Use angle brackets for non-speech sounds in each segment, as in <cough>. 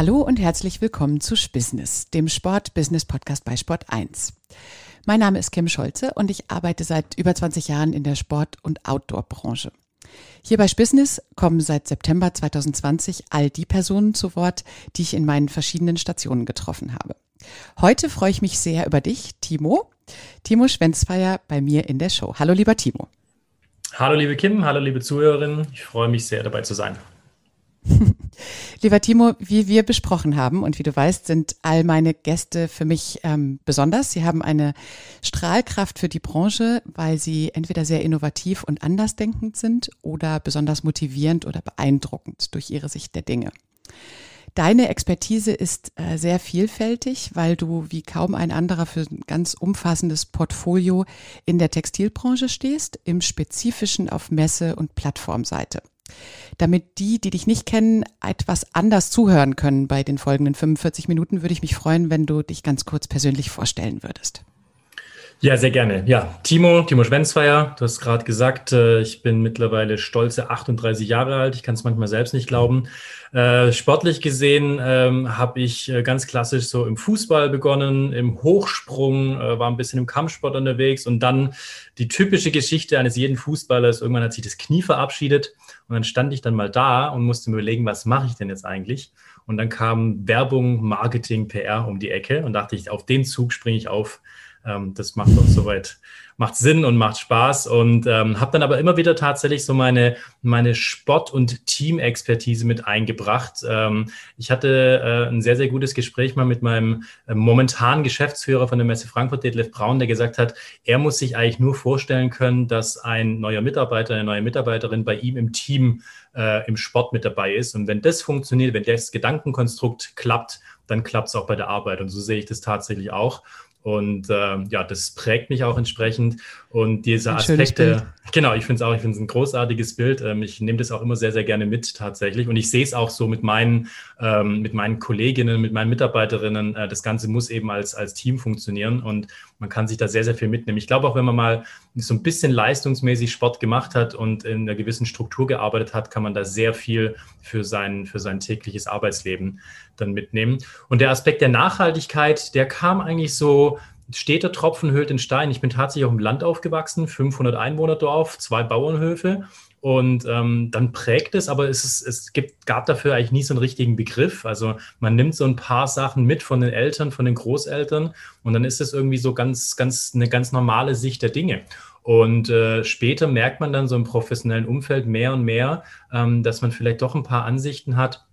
Hallo und herzlich willkommen zu Business, dem Sport-Business-Podcast bei Sport 1. Mein Name ist Kim Scholze und ich arbeite seit über 20 Jahren in der Sport- und Outdoor-Branche. Hier bei Business kommen seit September 2020 all die Personen zu Wort, die ich in meinen verschiedenen Stationen getroffen habe. Heute freue ich mich sehr über dich, Timo. Timo Schwenzfeier bei mir in der Show. Hallo, lieber Timo. Hallo, liebe Kim. Hallo, liebe Zuhörerinnen. Ich freue mich sehr, dabei zu sein. <laughs> Lieber Timo, wie wir besprochen haben und wie du weißt, sind all meine Gäste für mich ähm, besonders. Sie haben eine Strahlkraft für die Branche, weil sie entweder sehr innovativ und andersdenkend sind oder besonders motivierend oder beeindruckend durch ihre Sicht der Dinge. Deine Expertise ist äh, sehr vielfältig, weil du wie kaum ein anderer für ein ganz umfassendes Portfolio in der Textilbranche stehst, im Spezifischen auf Messe- und Plattformseite. Damit die, die dich nicht kennen, etwas anders zuhören können bei den folgenden 45 Minuten, würde ich mich freuen, wenn du dich ganz kurz persönlich vorstellen würdest. Ja, sehr gerne. Ja, Timo, Timo Schwenzfeier, du hast gerade gesagt, äh, ich bin mittlerweile stolze 38 Jahre alt. Ich kann es manchmal selbst nicht glauben. Äh, sportlich gesehen ähm, habe ich äh, ganz klassisch so im Fußball begonnen, im Hochsprung, war ein bisschen im Kampfsport unterwegs und dann die typische Geschichte eines jeden Fußballers. Irgendwann hat sich das Knie verabschiedet und dann stand ich dann mal da und musste mir überlegen, was mache ich denn jetzt eigentlich? Und dann kam Werbung, Marketing, PR um die Ecke und dachte ich, auf den Zug springe ich auf ähm, das macht doch soweit, macht Sinn und macht Spaß und ähm, habe dann aber immer wieder tatsächlich so meine, meine Sport- und Team-Expertise mit eingebracht. Ähm, ich hatte äh, ein sehr, sehr gutes Gespräch mal mit meinem äh, momentanen Geschäftsführer von der Messe Frankfurt, Detlef Braun, der gesagt hat, er muss sich eigentlich nur vorstellen können, dass ein neuer Mitarbeiter, eine neue Mitarbeiterin bei ihm im Team äh, im Sport mit dabei ist. Und wenn das funktioniert, wenn das Gedankenkonstrukt klappt, dann klappt es auch bei der Arbeit. Und so sehe ich das tatsächlich auch. Und äh, ja, das prägt mich auch entsprechend. Und diese Aspekte, genau, ich finde es auch, ich finde es ein großartiges Bild. Ähm, ich nehme das auch immer sehr, sehr gerne mit tatsächlich. Und ich sehe es auch so mit meinen, ähm, mit meinen Kolleginnen, mit meinen Mitarbeiterinnen. Äh, das Ganze muss eben als, als Team funktionieren und man kann sich da sehr, sehr viel mitnehmen. Ich glaube auch, wenn man mal so ein bisschen leistungsmäßig Sport gemacht hat und in einer gewissen Struktur gearbeitet hat, kann man da sehr viel für sein, für sein tägliches Arbeitsleben dann mitnehmen. Und der Aspekt der Nachhaltigkeit, der kam eigentlich so, steter Tropfen hüllt den Stein. Ich bin tatsächlich auch im Land aufgewachsen, 500 Einwohnerdorf, zwei Bauernhöfe. Und ähm, dann prägt es, aber es, ist, es gibt, gab dafür eigentlich nie so einen richtigen Begriff. Also man nimmt so ein paar Sachen mit von den Eltern, von den Großeltern und dann ist es irgendwie so ganz, ganz eine ganz normale Sicht der Dinge. Und äh, später merkt man dann so im professionellen Umfeld mehr und mehr, ähm, dass man vielleicht doch ein paar Ansichten hat,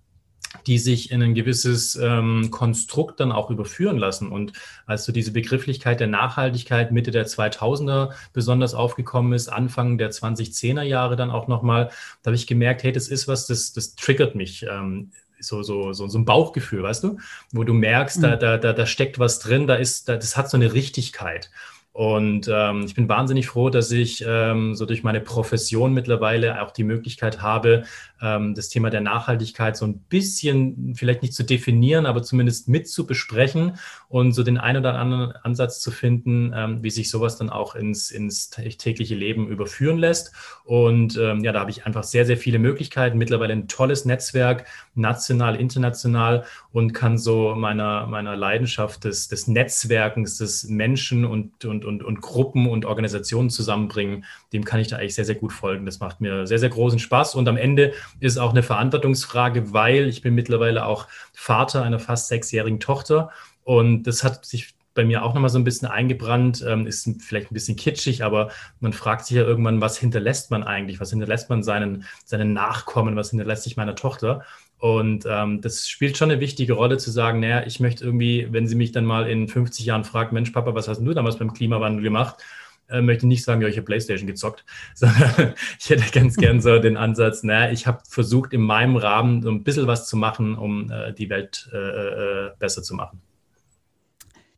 die sich in ein gewisses ähm, Konstrukt dann auch überführen lassen. Und als so diese Begrifflichkeit der Nachhaltigkeit Mitte der 2000er besonders aufgekommen ist, Anfang der 2010er Jahre dann auch nochmal, da habe ich gemerkt, hey, das ist was, das, das triggert mich. Ähm, so, so, so, so ein Bauchgefühl, weißt du, wo du merkst, mhm. da, da, da, da steckt was drin, da ist, da, das hat so eine Richtigkeit. Und ähm, ich bin wahnsinnig froh, dass ich ähm, so durch meine Profession mittlerweile auch die Möglichkeit habe, ähm, das Thema der Nachhaltigkeit so ein bisschen vielleicht nicht zu definieren, aber zumindest mit zu besprechen und so den einen oder anderen Ansatz zu finden, ähm, wie sich sowas dann auch ins, ins tägliche Leben überführen lässt. Und ähm, ja, da habe ich einfach sehr, sehr viele Möglichkeiten. Mittlerweile ein tolles Netzwerk, national, international und kann so meiner, meiner Leidenschaft des, des Netzwerkens, des Menschen und, und und, und Gruppen und Organisationen zusammenbringen, dem kann ich da eigentlich sehr, sehr gut folgen. Das macht mir sehr, sehr großen Spaß. Und am Ende ist auch eine Verantwortungsfrage, weil ich bin mittlerweile auch Vater einer fast sechsjährigen Tochter. Und das hat sich bei mir auch nochmal so ein bisschen eingebrannt, ähm, ist vielleicht ein bisschen kitschig, aber man fragt sich ja irgendwann, was hinterlässt man eigentlich? Was hinterlässt man seinen, seinen Nachkommen? Was hinterlässt sich meiner Tochter? Und ähm, das spielt schon eine wichtige Rolle zu sagen, naja, ich möchte irgendwie, wenn sie mich dann mal in 50 Jahren fragt, Mensch, Papa, was hast du damals beim Klimawandel gemacht? Äh, möchte nicht sagen, ja, ich habe Playstation gezockt, <laughs> sondern ich hätte ganz gern so den Ansatz, naja, ich habe versucht, in meinem Rahmen so ein bisschen was zu machen, um äh, die Welt äh, äh besser zu machen.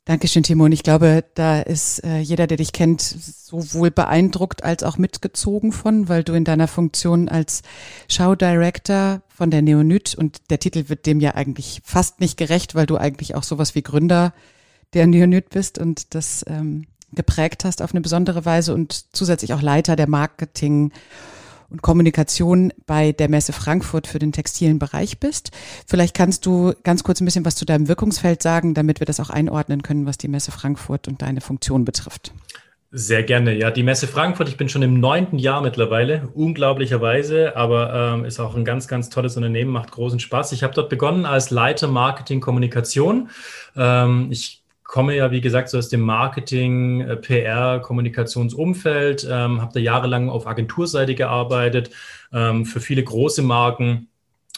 Dankeschön, Timo. Und ich glaube, da ist äh, jeder, der dich kennt, sowohl beeindruckt als auch mitgezogen von, weil du in deiner Funktion als Show-Director von der Neonyt und der Titel wird dem ja eigentlich fast nicht gerecht, weil du eigentlich auch sowas wie Gründer der Neonyt bist und das ähm, geprägt hast auf eine besondere Weise und zusätzlich auch Leiter der Marketing und Kommunikation bei der Messe Frankfurt für den textilen Bereich bist. Vielleicht kannst du ganz kurz ein bisschen was zu deinem Wirkungsfeld sagen, damit wir das auch einordnen können, was die Messe Frankfurt und deine Funktion betrifft. Sehr gerne. Ja, die Messe Frankfurt, ich bin schon im neunten Jahr mittlerweile, unglaublicherweise, aber ähm, ist auch ein ganz, ganz tolles Unternehmen, macht großen Spaß. Ich habe dort begonnen als Leiter Marketing Kommunikation. Ähm, ich komme ja, wie gesagt, so aus dem Marketing, äh, PR, Kommunikationsumfeld, ähm, habe da jahrelang auf Agenturseite gearbeitet, ähm, für viele große Marken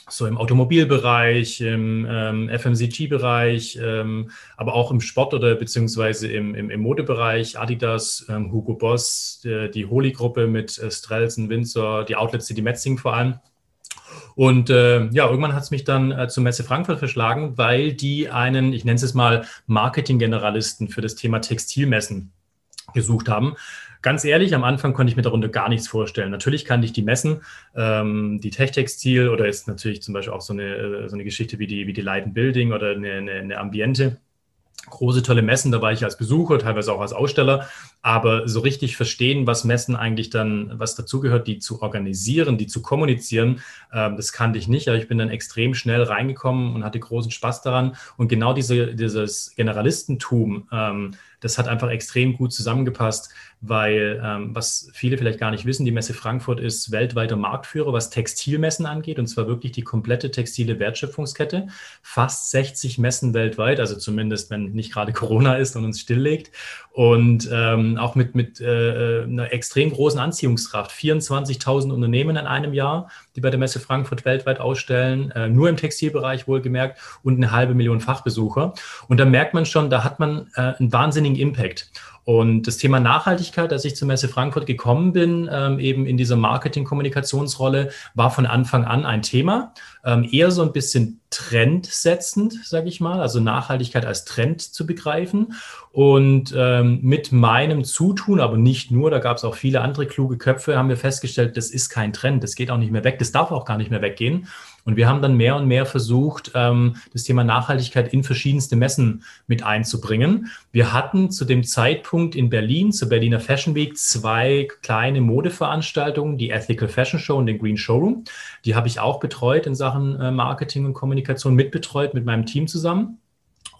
so im Automobilbereich, im ähm, FMCG-Bereich, ähm, aber auch im Sport oder beziehungsweise im, im, im Modebereich, Adidas, ähm, Hugo Boss, die, die Holy-Gruppe mit äh, Strelsen, Windsor, die Outlets City Metzing vor allem. Und äh, ja, irgendwann hat es mich dann äh, zur Messe Frankfurt verschlagen, weil die einen, ich nenne es mal, Marketing-Generalisten für das Thema Textilmessen gesucht haben. Ganz ehrlich, am Anfang konnte ich mir darunter gar nichts vorstellen. Natürlich kannte ich die Messen, ähm, die Tech-Textil oder ist natürlich zum Beispiel auch so eine, äh, so eine Geschichte wie die, wie die Leiden Building oder eine, eine, eine Ambiente große, tolle Messen, da war ich als Besucher, teilweise auch als Aussteller, aber so richtig verstehen, was Messen eigentlich dann, was dazugehört, die zu organisieren, die zu kommunizieren, ähm, das kannte ich nicht, aber ich bin dann extrem schnell reingekommen und hatte großen Spaß daran. Und genau diese, dieses Generalistentum, ähm, das hat einfach extrem gut zusammengepasst, weil ähm, was viele vielleicht gar nicht wissen, die Messe Frankfurt ist weltweiter Marktführer, was Textilmessen angeht, und zwar wirklich die komplette textile Wertschöpfungskette. Fast 60 Messen weltweit, also zumindest wenn nicht gerade Corona ist und uns stilllegt. Und ähm, auch mit, mit äh, einer extrem großen Anziehungskraft. 24.000 Unternehmen in einem Jahr, die bei der Messe Frankfurt weltweit ausstellen, äh, nur im Textilbereich wohlgemerkt, und eine halbe Million Fachbesucher. Und da merkt man schon, da hat man äh, einen wahnsinnigen Impact. Und das Thema Nachhaltigkeit, als ich zur Messe Frankfurt gekommen bin, ähm, eben in dieser Marketing-Kommunikationsrolle, war von Anfang an ein Thema. Ähm, eher so ein bisschen trendsetzend, sage ich mal, also Nachhaltigkeit als Trend zu begreifen. Und ähm, mit meinem Zutun, aber nicht nur, da gab es auch viele andere kluge Köpfe, haben wir festgestellt, das ist kein Trend, das geht auch nicht mehr weg, das darf auch gar nicht mehr weggehen. Und wir haben dann mehr und mehr versucht, ähm, das Thema Nachhaltigkeit in verschiedenste Messen mit einzubringen. Wir hatten zu dem Zeitpunkt in Berlin, zur Berliner Fashion Week, zwei kleine Modeveranstaltungen, die Ethical Fashion Show und den Green Showroom. Die habe ich auch betreut in Sachen äh, Marketing und Kommunikation, mitbetreut mit meinem Team zusammen.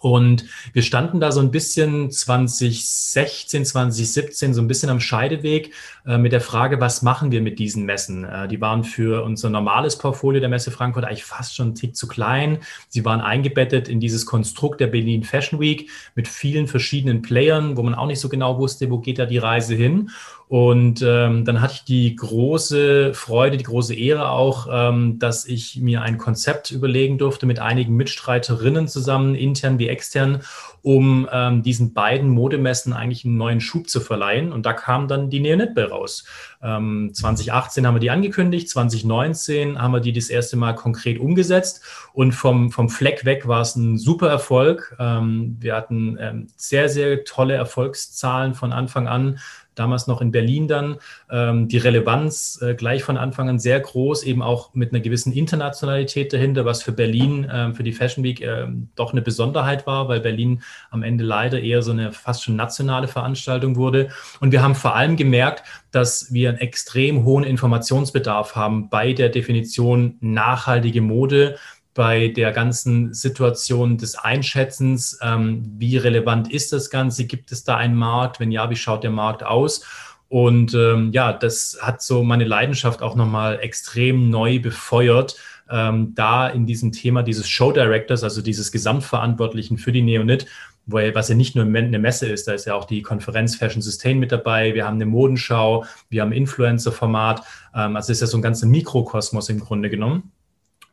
Und wir standen da so ein bisschen 2016, 2017 so ein bisschen am Scheideweg äh, mit der Frage, was machen wir mit diesen Messen? Äh, die waren für unser normales Portfolio der Messe Frankfurt eigentlich fast schon ein Tick zu klein. Sie waren eingebettet in dieses Konstrukt der Berlin Fashion Week mit vielen verschiedenen Playern, wo man auch nicht so genau wusste, wo geht da die Reise hin. Und ähm, dann hatte ich die große Freude, die große Ehre auch, ähm, dass ich mir ein Konzept überlegen durfte mit einigen Mitstreiterinnen zusammen, intern wie extern, um ähm, diesen beiden Modemessen eigentlich einen neuen Schub zu verleihen. Und da kam dann die Neonetbell raus. Ähm, 2018 haben wir die angekündigt, 2019 haben wir die das erste Mal konkret umgesetzt und vom, vom Fleck weg war es ein super Erfolg. Ähm, wir hatten ähm, sehr, sehr tolle Erfolgszahlen von Anfang an damals noch in Berlin dann, ähm, die Relevanz äh, gleich von Anfang an sehr groß, eben auch mit einer gewissen Internationalität dahinter, was für Berlin, äh, für die Fashion Week äh, doch eine Besonderheit war, weil Berlin am Ende leider eher so eine fast schon nationale Veranstaltung wurde. Und wir haben vor allem gemerkt, dass wir einen extrem hohen Informationsbedarf haben bei der Definition nachhaltige Mode bei der ganzen Situation des Einschätzens, ähm, wie relevant ist das Ganze? Gibt es da einen Markt? Wenn ja, wie schaut der Markt aus? Und ähm, ja, das hat so meine Leidenschaft auch nochmal extrem neu befeuert, ähm, da in diesem Thema dieses Show Directors, also dieses Gesamtverantwortlichen für die Neonit, weil, was ja nicht nur eine Messe ist, da ist ja auch die Konferenz Fashion Sustain mit dabei, wir haben eine Modenschau, wir haben Influencer-Format, ähm, also ist ja so ein ganzer Mikrokosmos im Grunde genommen.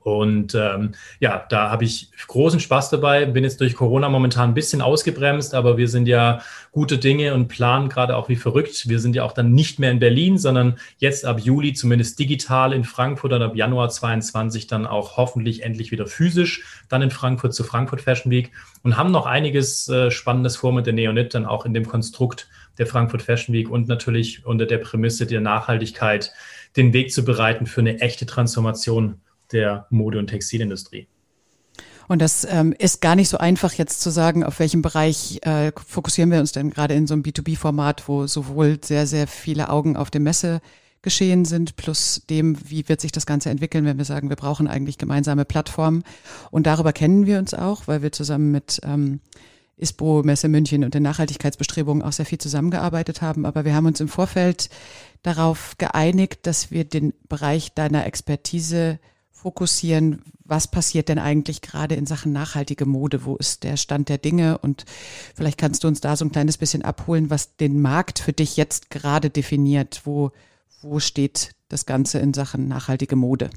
Und ähm, ja, da habe ich großen Spaß dabei. Bin jetzt durch Corona momentan ein bisschen ausgebremst, aber wir sind ja gute Dinge und planen gerade auch wie verrückt. Wir sind ja auch dann nicht mehr in Berlin, sondern jetzt ab Juli zumindest digital in Frankfurt und ab Januar 22 dann auch hoffentlich endlich wieder physisch dann in Frankfurt zur Frankfurt Fashion Week und haben noch einiges äh, Spannendes vor mit der Neonit dann auch in dem Konstrukt der Frankfurt Fashion Week und natürlich unter der Prämisse der Nachhaltigkeit den Weg zu bereiten für eine echte Transformation der Mode- und Textilindustrie. Und das ähm, ist gar nicht so einfach jetzt zu sagen, auf welchem Bereich äh, fokussieren wir uns denn gerade in so einem B2B-Format, wo sowohl sehr, sehr viele Augen auf dem Messe geschehen sind, plus dem, wie wird sich das Ganze entwickeln, wenn wir sagen, wir brauchen eigentlich gemeinsame Plattformen. Und darüber kennen wir uns auch, weil wir zusammen mit ähm, ISPO, Messe München und den Nachhaltigkeitsbestrebungen auch sehr viel zusammengearbeitet haben. Aber wir haben uns im Vorfeld darauf geeinigt, dass wir den Bereich deiner Expertise fokussieren, was passiert denn eigentlich gerade in Sachen nachhaltige Mode? Wo ist der Stand der Dinge? Und vielleicht kannst du uns da so ein kleines bisschen abholen, was den Markt für dich jetzt gerade definiert. Wo, wo steht das Ganze in Sachen nachhaltige Mode?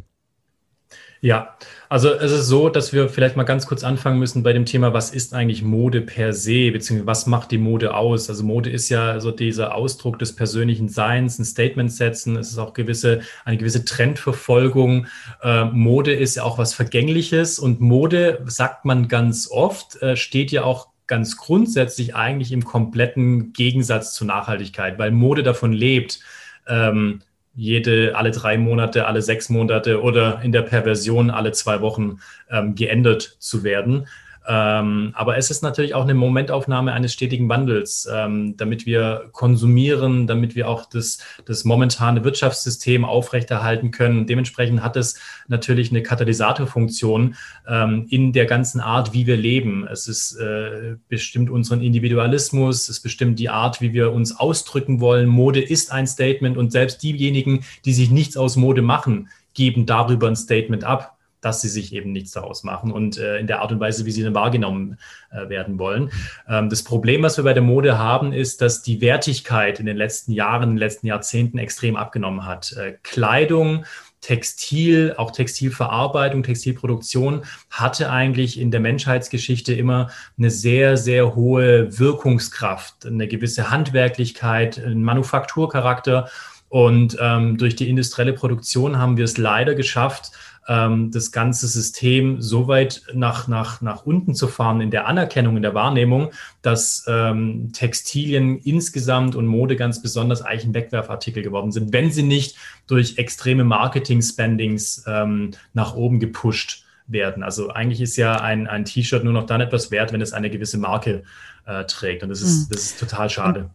Ja, also es ist so, dass wir vielleicht mal ganz kurz anfangen müssen bei dem Thema, was ist eigentlich Mode per se, beziehungsweise was macht die Mode aus? Also Mode ist ja so dieser Ausdruck des persönlichen Seins, ein Statement setzen, es ist auch gewisse, eine gewisse Trendverfolgung. Äh, Mode ist ja auch was Vergängliches und Mode, sagt man ganz oft, äh, steht ja auch ganz grundsätzlich eigentlich im kompletten Gegensatz zur Nachhaltigkeit, weil Mode davon lebt. Ähm, jede, alle drei Monate, alle sechs Monate oder in der Perversion alle zwei Wochen ähm, geändert zu werden. Ähm, aber es ist natürlich auch eine Momentaufnahme eines stetigen Wandels, ähm, damit wir konsumieren, damit wir auch das, das momentane Wirtschaftssystem aufrechterhalten können. Dementsprechend hat es natürlich eine Katalysatorfunktion ähm, in der ganzen Art, wie wir leben. Es ist äh, bestimmt unseren Individualismus, es bestimmt die Art, wie wir uns ausdrücken wollen. Mode ist ein Statement und selbst diejenigen, die sich nichts aus Mode machen, geben darüber ein Statement ab dass sie sich eben nichts daraus machen und äh, in der Art und Weise, wie sie dann wahrgenommen äh, werden wollen. Ähm, das Problem, was wir bei der Mode haben, ist, dass die Wertigkeit in den letzten Jahren, in den letzten Jahrzehnten extrem abgenommen hat. Äh, Kleidung, Textil, auch Textilverarbeitung, Textilproduktion hatte eigentlich in der Menschheitsgeschichte immer eine sehr, sehr hohe Wirkungskraft, eine gewisse Handwerklichkeit, einen Manufakturcharakter. Und ähm, durch die industrielle Produktion haben wir es leider geschafft, ähm, das ganze System so weit nach, nach, nach unten zu fahren in der Anerkennung, in der Wahrnehmung, dass ähm, Textilien insgesamt und Mode ganz besonders eigentlich ein Wegwerfartikel geworden sind, wenn sie nicht durch extreme Marketing-Spendings ähm, nach oben gepusht werden. Also eigentlich ist ja ein, ein T-Shirt nur noch dann etwas wert, wenn es eine gewisse Marke äh, trägt. Und das ist, mhm. das ist total schade.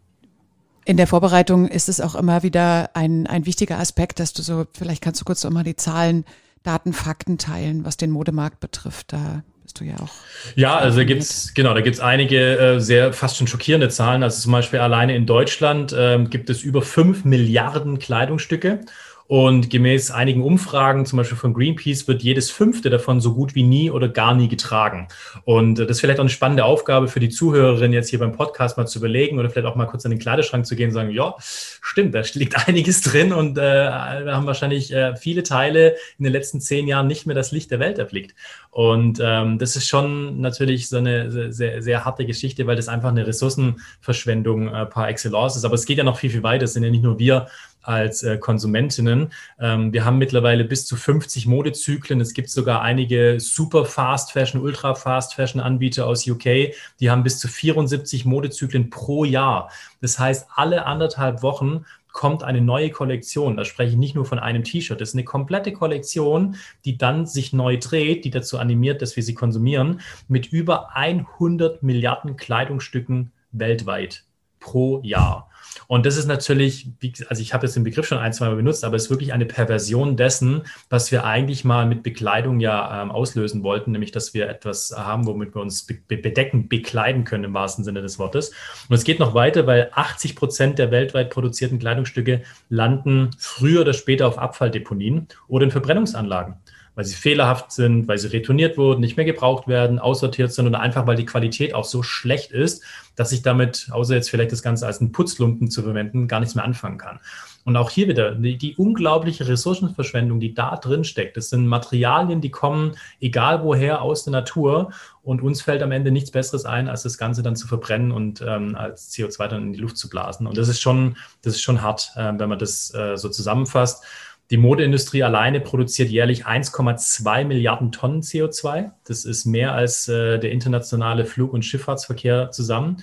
In der Vorbereitung ist es auch immer wieder ein, ein wichtiger Aspekt, dass du so, vielleicht kannst du kurz noch mal die Zahlen Daten, Fakten teilen, was den Modemarkt betrifft. Da bist du ja auch. Ja, also da gibt's genau, da gibt's einige äh, sehr fast schon schockierende Zahlen. Also zum Beispiel alleine in Deutschland äh, gibt es über fünf Milliarden Kleidungsstücke. Und gemäß einigen Umfragen, zum Beispiel von Greenpeace, wird jedes fünfte davon so gut wie nie oder gar nie getragen. Und äh, das ist vielleicht auch eine spannende Aufgabe für die Zuhörerin, jetzt hier beim Podcast mal zu überlegen oder vielleicht auch mal kurz an den Kleiderschrank zu gehen und sagen, ja, stimmt, da liegt <laughs> einiges drin und äh, wir haben wahrscheinlich äh, viele Teile in den letzten zehn Jahren nicht mehr das Licht der Welt erblickt. Und ähm, das ist schon natürlich so eine sehr, sehr harte Geschichte, weil das einfach eine Ressourcenverschwendung äh, par excellence ist. Aber es geht ja noch viel, viel weiter. Es sind ja nicht nur wir, als äh, Konsumentinnen. Ähm, wir haben mittlerweile bis zu 50 Modezyklen. Es gibt sogar einige super Fast Fashion, Ultra Fast Fashion Anbieter aus UK, die haben bis zu 74 Modezyklen pro Jahr. Das heißt, alle anderthalb Wochen kommt eine neue Kollektion. Da spreche ich nicht nur von einem T-Shirt. Das ist eine komplette Kollektion, die dann sich neu dreht, die dazu animiert, dass wir sie konsumieren, mit über 100 Milliarden Kleidungsstücken weltweit pro Jahr. Und das ist natürlich, also ich habe jetzt den Begriff schon ein, zwei Mal benutzt, aber es ist wirklich eine Perversion dessen, was wir eigentlich mal mit Bekleidung ja ähm, auslösen wollten, nämlich dass wir etwas haben, womit wir uns be bedecken, bekleiden können im wahrsten Sinne des Wortes. Und es geht noch weiter, weil 80 Prozent der weltweit produzierten Kleidungsstücke landen früher oder später auf Abfalldeponien oder in Verbrennungsanlagen weil sie fehlerhaft sind, weil sie retourniert wurden, nicht mehr gebraucht werden, aussortiert sind oder einfach, weil die Qualität auch so schlecht ist, dass ich damit, außer jetzt vielleicht das Ganze als einen Putzlumpen zu verwenden, gar nichts mehr anfangen kann. Und auch hier wieder die, die, unglaubliche Ressourcenverschwendung, die da drin steckt. Das sind Materialien, die kommen, egal woher, aus der Natur. Und uns fällt am Ende nichts Besseres ein, als das Ganze dann zu verbrennen und ähm, als CO2 dann in die Luft zu blasen. Und das ist schon, das ist schon hart, äh, wenn man das äh, so zusammenfasst. Die Modeindustrie alleine produziert jährlich 1,2 Milliarden Tonnen CO2. Das ist mehr als äh, der internationale Flug- und Schifffahrtsverkehr zusammen.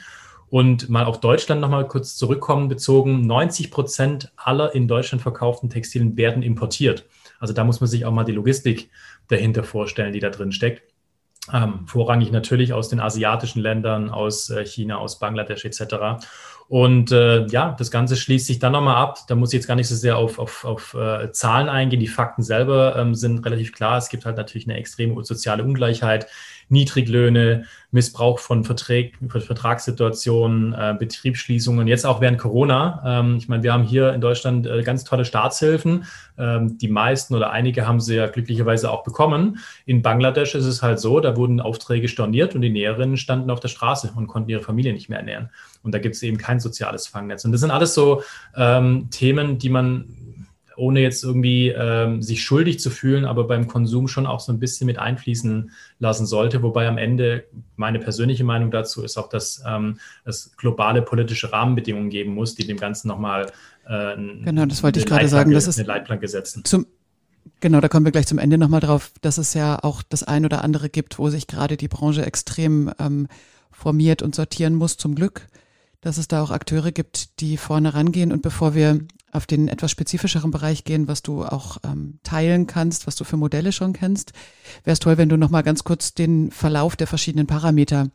Und mal auf Deutschland nochmal kurz zurückkommen bezogen, 90 Prozent aller in Deutschland verkauften Textilien werden importiert. Also da muss man sich auch mal die Logistik dahinter vorstellen, die da drin steckt. Ähm, vorrangig natürlich aus den asiatischen Ländern, aus äh, China, aus Bangladesch etc. Und äh, ja, das Ganze schließt sich dann nochmal ab. Da muss ich jetzt gar nicht so sehr auf, auf, auf äh, Zahlen eingehen. Die Fakten selber ähm, sind relativ klar. Es gibt halt natürlich eine extreme soziale Ungleichheit, Niedriglöhne, Missbrauch von Verträg, Vertragssituationen, äh, Betriebsschließungen, jetzt auch während Corona. Ähm, ich meine, wir haben hier in Deutschland äh, ganz tolle Staatshilfen. Ähm, die meisten oder einige haben sie ja glücklicherweise auch bekommen. In Bangladesch ist es halt so, da wurden Aufträge storniert und die Näherinnen standen auf der Straße und konnten ihre Familie nicht mehr ernähren. Und da gibt es eben kein soziales Fangnetz. Und das sind alles so ähm, Themen, die man ohne jetzt irgendwie ähm, sich schuldig zu fühlen, aber beim Konsum schon auch so ein bisschen mit einfließen lassen sollte. Wobei am Ende meine persönliche Meinung dazu ist auch, dass ähm, es globale politische Rahmenbedingungen geben muss, die dem Ganzen nochmal äh, genau, das wollte ich gerade sagen, das ist eine Leitplanke setzen. Zum, Genau, da kommen wir gleich zum Ende nochmal drauf, dass es ja auch das ein oder andere gibt, wo sich gerade die Branche extrem ähm, formiert und sortieren muss, zum Glück, dass es da auch Akteure gibt, die vorne rangehen. Und bevor wir auf den etwas spezifischeren Bereich gehen, was du auch ähm, teilen kannst, was du für Modelle schon kennst. Wäre es toll, wenn du nochmal ganz kurz den Verlauf der verschiedenen Parameter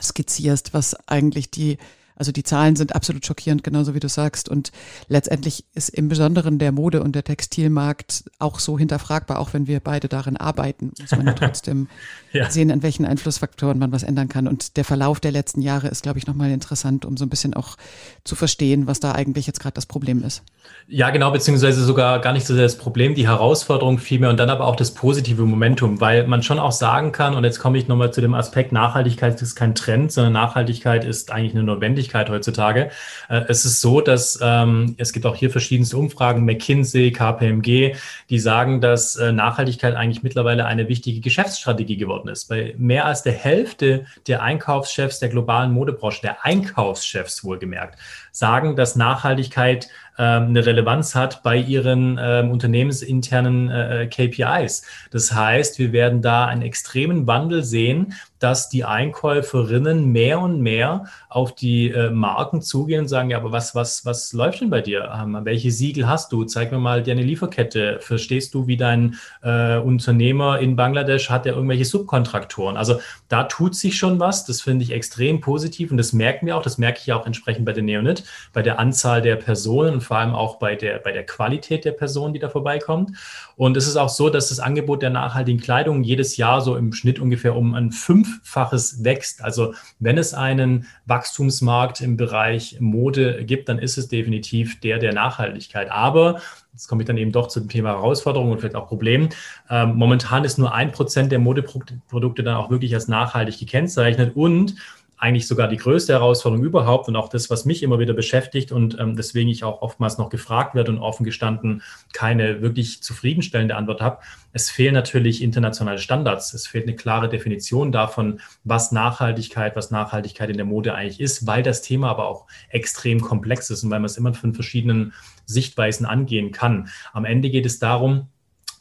skizzierst, was eigentlich die also die Zahlen sind absolut schockierend, genauso wie du sagst. Und letztendlich ist im Besonderen der Mode- und der Textilmarkt auch so hinterfragbar, auch wenn wir beide darin arbeiten, muss man ja <laughs> trotzdem ja. sehen, an welchen Einflussfaktoren man was ändern kann. Und der Verlauf der letzten Jahre ist, glaube ich, nochmal interessant, um so ein bisschen auch zu verstehen, was da eigentlich jetzt gerade das Problem ist. Ja, genau, beziehungsweise sogar gar nicht so sehr das Problem, die Herausforderung vielmehr und dann aber auch das positive Momentum, weil man schon auch sagen kann, und jetzt komme ich nochmal zu dem Aspekt, Nachhaltigkeit ist kein Trend, sondern Nachhaltigkeit ist eigentlich eine Notwendigkeit heutzutage. Äh, es ist so, dass ähm, es gibt auch hier verschiedenste Umfragen, McKinsey, KPMG, die sagen, dass äh, Nachhaltigkeit eigentlich mittlerweile eine wichtige Geschäftsstrategie geworden ist. Bei mehr als der Hälfte der Einkaufschefs der globalen Modebranche, der Einkaufschefs wohlgemerkt, sagen, dass Nachhaltigkeit ähm, eine Relevanz hat bei ihren ähm, unternehmensinternen äh, KPIs. Das heißt, wir werden da einen extremen Wandel sehen, dass die Einkäuferinnen mehr und mehr auf die äh, Marken zugehen und sagen, ja, aber was, was, was läuft denn bei dir? Ähm, welche Siegel hast du? Zeig mir mal deine Lieferkette. Verstehst du, wie dein äh, Unternehmer in Bangladesch hat, der irgendwelche Subkontraktoren? Also da tut sich schon was. Das finde ich extrem positiv und das merken wir auch. Das merke ich auch entsprechend bei der Neonit, bei der Anzahl der Personen und vor allem auch bei der, bei der Qualität der Personen, die da vorbeikommt. Und es ist auch so, dass das Angebot der nachhaltigen Kleidung jedes Jahr so im Schnitt ungefähr um ein Fünffaches wächst. Also wenn es einen Wachstumsmarkt im Bereich Mode gibt, dann ist es definitiv der der Nachhaltigkeit. Aber Jetzt komme ich dann eben doch zum Thema Herausforderungen und vielleicht auch Problemen. Ähm, momentan ist nur ein Prozent der Modeprodukte dann auch wirklich als nachhaltig gekennzeichnet und eigentlich sogar die größte Herausforderung überhaupt und auch das, was mich immer wieder beschäftigt und ähm, deswegen ich auch oftmals noch gefragt werde und offen gestanden keine wirklich zufriedenstellende Antwort habe. Es fehlen natürlich internationale Standards. Es fehlt eine klare Definition davon, was Nachhaltigkeit, was Nachhaltigkeit in der Mode eigentlich ist, weil das Thema aber auch extrem komplex ist und weil man es immer von verschiedenen Sichtweisen angehen kann. Am Ende geht es darum,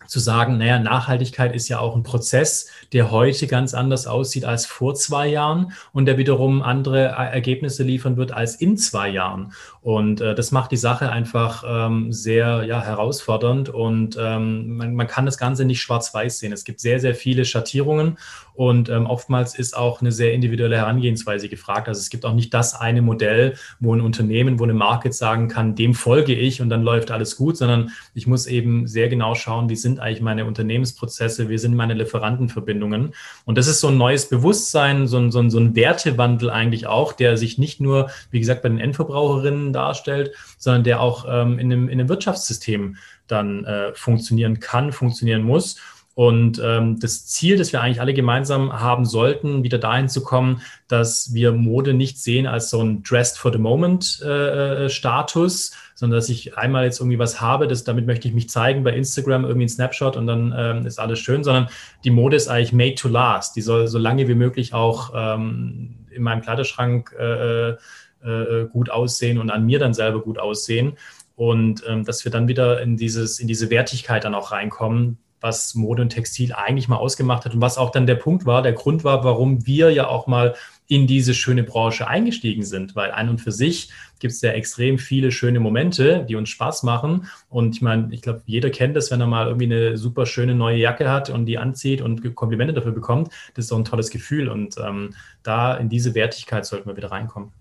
zu sagen, naja, Nachhaltigkeit ist ja auch ein Prozess, der heute ganz anders aussieht als vor zwei Jahren und der wiederum andere Ergebnisse liefern wird als in zwei Jahren. Und äh, das macht die Sache einfach ähm, sehr ja, herausfordernd und ähm, man, man kann das Ganze nicht schwarz-weiß sehen. Es gibt sehr, sehr viele Schattierungen und ähm, oftmals ist auch eine sehr individuelle Herangehensweise gefragt. Also es gibt auch nicht das eine Modell, wo ein Unternehmen, wo eine Market sagen kann, dem folge ich und dann läuft alles gut, sondern ich muss eben sehr genau schauen, wie sind eigentlich meine Unternehmensprozesse, wie sind meine Lieferantenverbindungen. Und das ist so ein neues Bewusstsein, so ein, so ein, so ein Wertewandel eigentlich auch, der sich nicht nur, wie gesagt, bei den Endverbraucherinnen darstellt, sondern der auch ähm, in, einem, in einem Wirtschaftssystem dann äh, funktionieren kann, funktionieren muss. Und ähm, das Ziel, das wir eigentlich alle gemeinsam haben sollten, wieder dahin zu kommen, dass wir Mode nicht sehen als so ein Dressed for the Moment äh, äh, Status, sondern dass ich einmal jetzt irgendwie was habe, das, damit möchte ich mich zeigen bei Instagram, irgendwie ein Snapshot und dann ähm, ist alles schön, sondern die Mode ist eigentlich made to last. Die soll so lange wie möglich auch ähm, in meinem Kleiderschrank äh, äh, äh gut aussehen und an mir dann selber gut aussehen. Und ähm, dass wir dann wieder in, dieses, in diese Wertigkeit dann auch reinkommen, was Mode und Textil eigentlich mal ausgemacht hat und was auch dann der Punkt war, der Grund war, warum wir ja auch mal in diese schöne Branche eingestiegen sind, weil an und für sich gibt es ja extrem viele schöne Momente, die uns Spaß machen. Und ich meine, ich glaube, jeder kennt das, wenn er mal irgendwie eine super schöne neue Jacke hat und die anzieht und Komplimente dafür bekommt. Das ist doch ein tolles Gefühl. Und ähm, da in diese Wertigkeit sollten wir wieder reinkommen.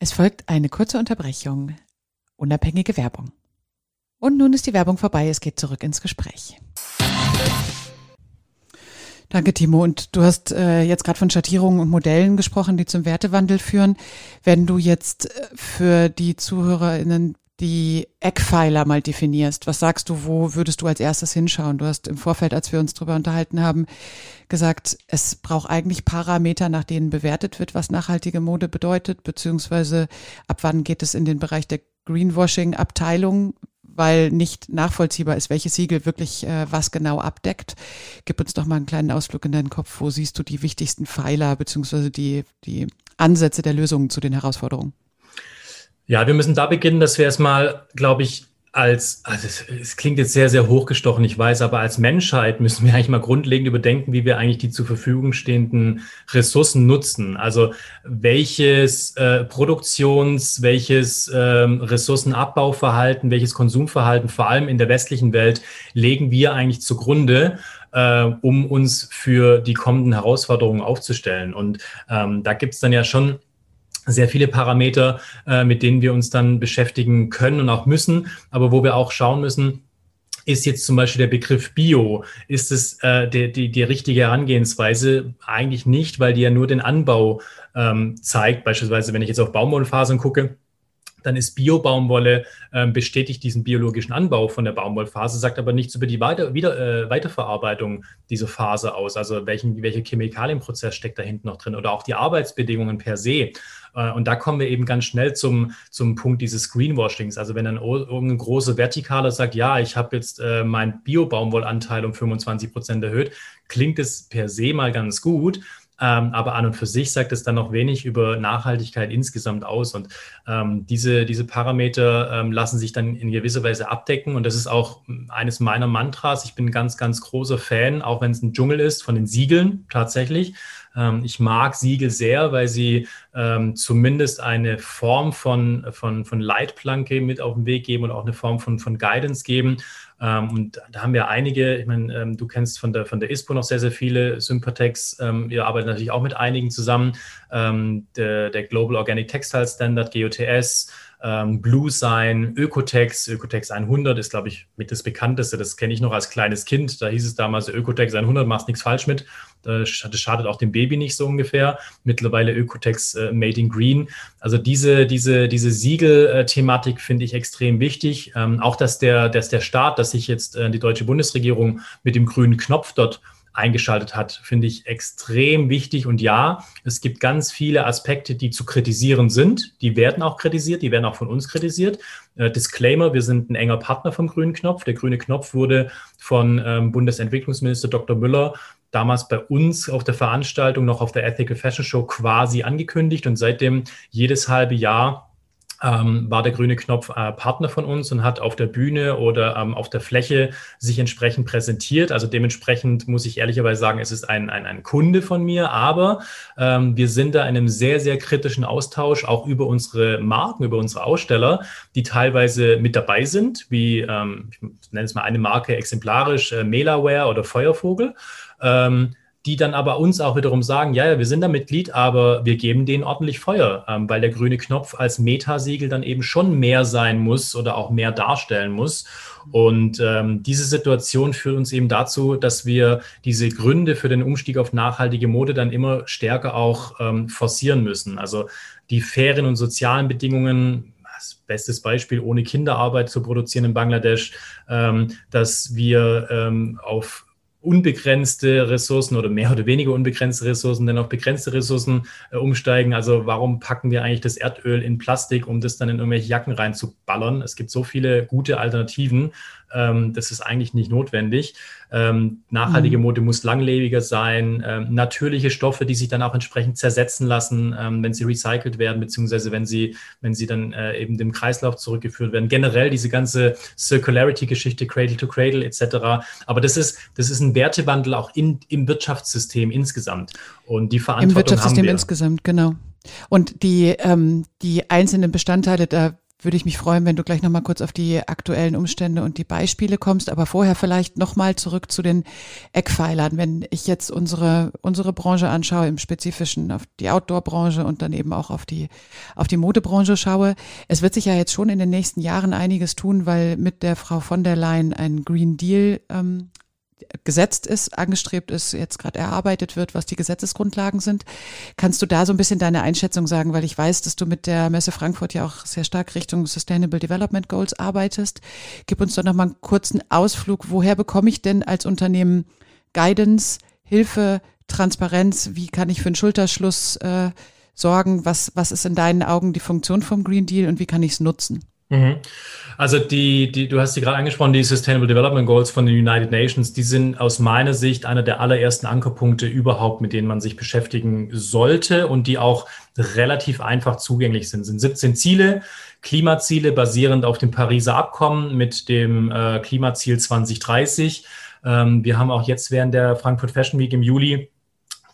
Es folgt eine kurze Unterbrechung. Unabhängige Werbung. Und nun ist die Werbung vorbei. Es geht zurück ins Gespräch. Danke, Timo. Und du hast äh, jetzt gerade von Schattierungen und Modellen gesprochen, die zum Wertewandel führen. Wenn du jetzt äh, für die ZuhörerInnen die Eckpfeiler mal definierst, was sagst du, wo würdest du als erstes hinschauen? Du hast im Vorfeld, als wir uns darüber unterhalten haben, gesagt, es braucht eigentlich Parameter, nach denen bewertet wird, was nachhaltige Mode bedeutet, beziehungsweise ab wann geht es in den Bereich der Greenwashing-Abteilung, weil nicht nachvollziehbar ist, welches Siegel wirklich äh, was genau abdeckt. Gib uns doch mal einen kleinen Ausflug in deinen Kopf. Wo siehst du die wichtigsten Pfeiler beziehungsweise die, die Ansätze der Lösungen zu den Herausforderungen? Ja, wir müssen da beginnen, dass wir erstmal, glaube ich, als, also es, es, klingt jetzt sehr, sehr hochgestochen, ich weiß, aber als Menschheit müssen wir <laughs> eigentlich mal grundlegend überdenken, wie wir eigentlich die zur Verfügung stehenden Ressourcen nutzen. Also welches äh, Produktions-, welches ähm, Ressourcenabbauverhalten, welches Konsumverhalten, vor allem in der westlichen Welt, legen wir eigentlich zugrunde, äh, um uns für die kommenden Herausforderungen aufzustellen. Und ähm, da gibt es dann ja schon sehr viele Parameter, äh, mit denen wir uns dann beschäftigen können und auch müssen, aber wo wir auch schauen müssen, ist jetzt zum Beispiel der Begriff Bio, ist es äh, die, die, die richtige Herangehensweise? Eigentlich nicht, weil die ja nur den Anbau ähm, zeigt. Beispielsweise, wenn ich jetzt auf Baumwollfasern gucke, dann ist Bio-Baumwolle äh, bestätigt diesen biologischen Anbau von der Baumwollphase, sagt aber nichts über die Weiter, wieder, äh, Weiterverarbeitung dieser Phase aus. Also welchen, welcher Chemikalienprozess steckt da hinten noch drin oder auch die Arbeitsbedingungen per se. Äh, und da kommen wir eben ganz schnell zum, zum Punkt dieses Greenwashings. Also wenn dann irgendein großer Vertikaler sagt, ja, ich habe jetzt äh, meinen Bio-Baumwollanteil um 25 Prozent erhöht, klingt es per se mal ganz gut. Ähm, aber an und für sich sagt es dann noch wenig über Nachhaltigkeit insgesamt aus. Und ähm, diese, diese Parameter ähm, lassen sich dann in gewisser Weise abdecken. Und das ist auch eines meiner Mantras. Ich bin ein ganz, ganz großer Fan, auch wenn es ein Dschungel ist, von den Siegeln tatsächlich. Ähm, ich mag Siegel sehr, weil sie ähm, zumindest eine Form von, von, von Leitplanke mit auf den Weg geben und auch eine Form von, von Guidance geben. Ähm, und da haben wir einige, ich meine, du kennst von der, von der ISPO noch sehr, sehr viele Sympatex. Wir arbeiten natürlich auch mit einigen zusammen. Der, der Global Organic Textile Standard, GOTS, ähm, Blue Sign, Ökotex. Ökotex 100 ist, glaube ich, mit das bekannteste. Das kenne ich noch als kleines Kind. Da hieß es damals, Ökotex 100, machst nichts falsch mit. Das schadet auch dem Baby nicht so ungefähr. Mittlerweile Ökotex äh, Made in Green. Also diese, diese, diese Siegel-Thematik finde ich extrem wichtig. Ähm, auch, dass der, dass der Staat, dass sich jetzt äh, die deutsche Bundesregierung mit dem grünen Knopf dort eingeschaltet hat, finde ich extrem wichtig. Und ja, es gibt ganz viele Aspekte, die zu kritisieren sind. Die werden auch kritisiert, die werden auch von uns kritisiert. Äh, Disclaimer, wir sind ein enger Partner vom Grünen Knopf. Der Grüne Knopf wurde von ähm, Bundesentwicklungsminister Dr. Müller damals bei uns auf der Veranstaltung noch auf der Ethical Fashion Show quasi angekündigt und seitdem jedes halbe Jahr ähm, war der grüne Knopf äh, Partner von uns und hat auf der Bühne oder ähm, auf der Fläche sich entsprechend präsentiert. Also dementsprechend muss ich ehrlicherweise sagen, es ist ein, ein, ein Kunde von mir, aber ähm, wir sind da in einem sehr, sehr kritischen Austausch, auch über unsere Marken, über unsere Aussteller, die teilweise mit dabei sind, wie, ähm, ich nenne es mal eine Marke exemplarisch, äh, Melaware oder Feuervogel. Ähm, die dann aber uns auch wiederum sagen, ja, ja, wir sind da Mitglied, aber wir geben denen ordentlich Feuer, ähm, weil der grüne Knopf als Metasiegel dann eben schon mehr sein muss oder auch mehr darstellen muss. Und ähm, diese Situation führt uns eben dazu, dass wir diese Gründe für den Umstieg auf nachhaltige Mode dann immer stärker auch ähm, forcieren müssen. Also die fairen und sozialen Bedingungen, bestes Beispiel, ohne Kinderarbeit zu produzieren in Bangladesch, ähm, dass wir ähm, auf unbegrenzte Ressourcen oder mehr oder weniger unbegrenzte Ressourcen, denn auf begrenzte Ressourcen äh, umsteigen. Also warum packen wir eigentlich das Erdöl in Plastik, um das dann in irgendwelche Jacken reinzuballern? Es gibt so viele gute Alternativen ähm, das ist eigentlich nicht notwendig. Ähm, nachhaltige mhm. Mode muss langlebiger sein. Ähm, natürliche Stoffe, die sich dann auch entsprechend zersetzen lassen, ähm, wenn sie recycelt werden, beziehungsweise wenn sie, wenn sie dann äh, eben dem Kreislauf zurückgeführt werden. Generell diese ganze Circularity-Geschichte, Cradle to Cradle etc. Aber das ist, das ist ein Wertewandel auch in, im Wirtschaftssystem insgesamt. Und die Verantwortung Im Wirtschaftssystem insgesamt, genau. Und die, ähm, die einzelnen Bestandteile, da würde ich mich freuen, wenn du gleich nochmal kurz auf die aktuellen Umstände und die Beispiele kommst. Aber vorher vielleicht nochmal zurück zu den Eckpfeilern. Wenn ich jetzt unsere, unsere Branche anschaue, im Spezifischen auf die Outdoor-Branche und dann eben auch auf die, auf die Modebranche schaue. Es wird sich ja jetzt schon in den nächsten Jahren einiges tun, weil mit der Frau von der Leyen ein Green Deal ähm, gesetzt ist, angestrebt ist, jetzt gerade erarbeitet wird, was die Gesetzesgrundlagen sind. Kannst du da so ein bisschen deine Einschätzung sagen, weil ich weiß, dass du mit der Messe Frankfurt ja auch sehr stark Richtung Sustainable Development Goals arbeitest. Gib uns doch noch mal einen kurzen Ausflug. Woher bekomme ich denn als Unternehmen Guidance, Hilfe, Transparenz? Wie kann ich für einen Schulterschluss äh, sorgen? Was, was ist in deinen Augen die Funktion vom Green Deal und wie kann ich es nutzen? Mhm. Also die, die, du hast sie gerade angesprochen, die Sustainable Development Goals von den United Nations, die sind aus meiner Sicht einer der allerersten Ankerpunkte überhaupt, mit denen man sich beschäftigen sollte und die auch relativ einfach zugänglich sind. Es sind 17 Ziele, Klimaziele basierend auf dem Pariser Abkommen mit dem äh, Klimaziel 2030. Ähm, wir haben auch jetzt während der Frankfurt Fashion Week im Juli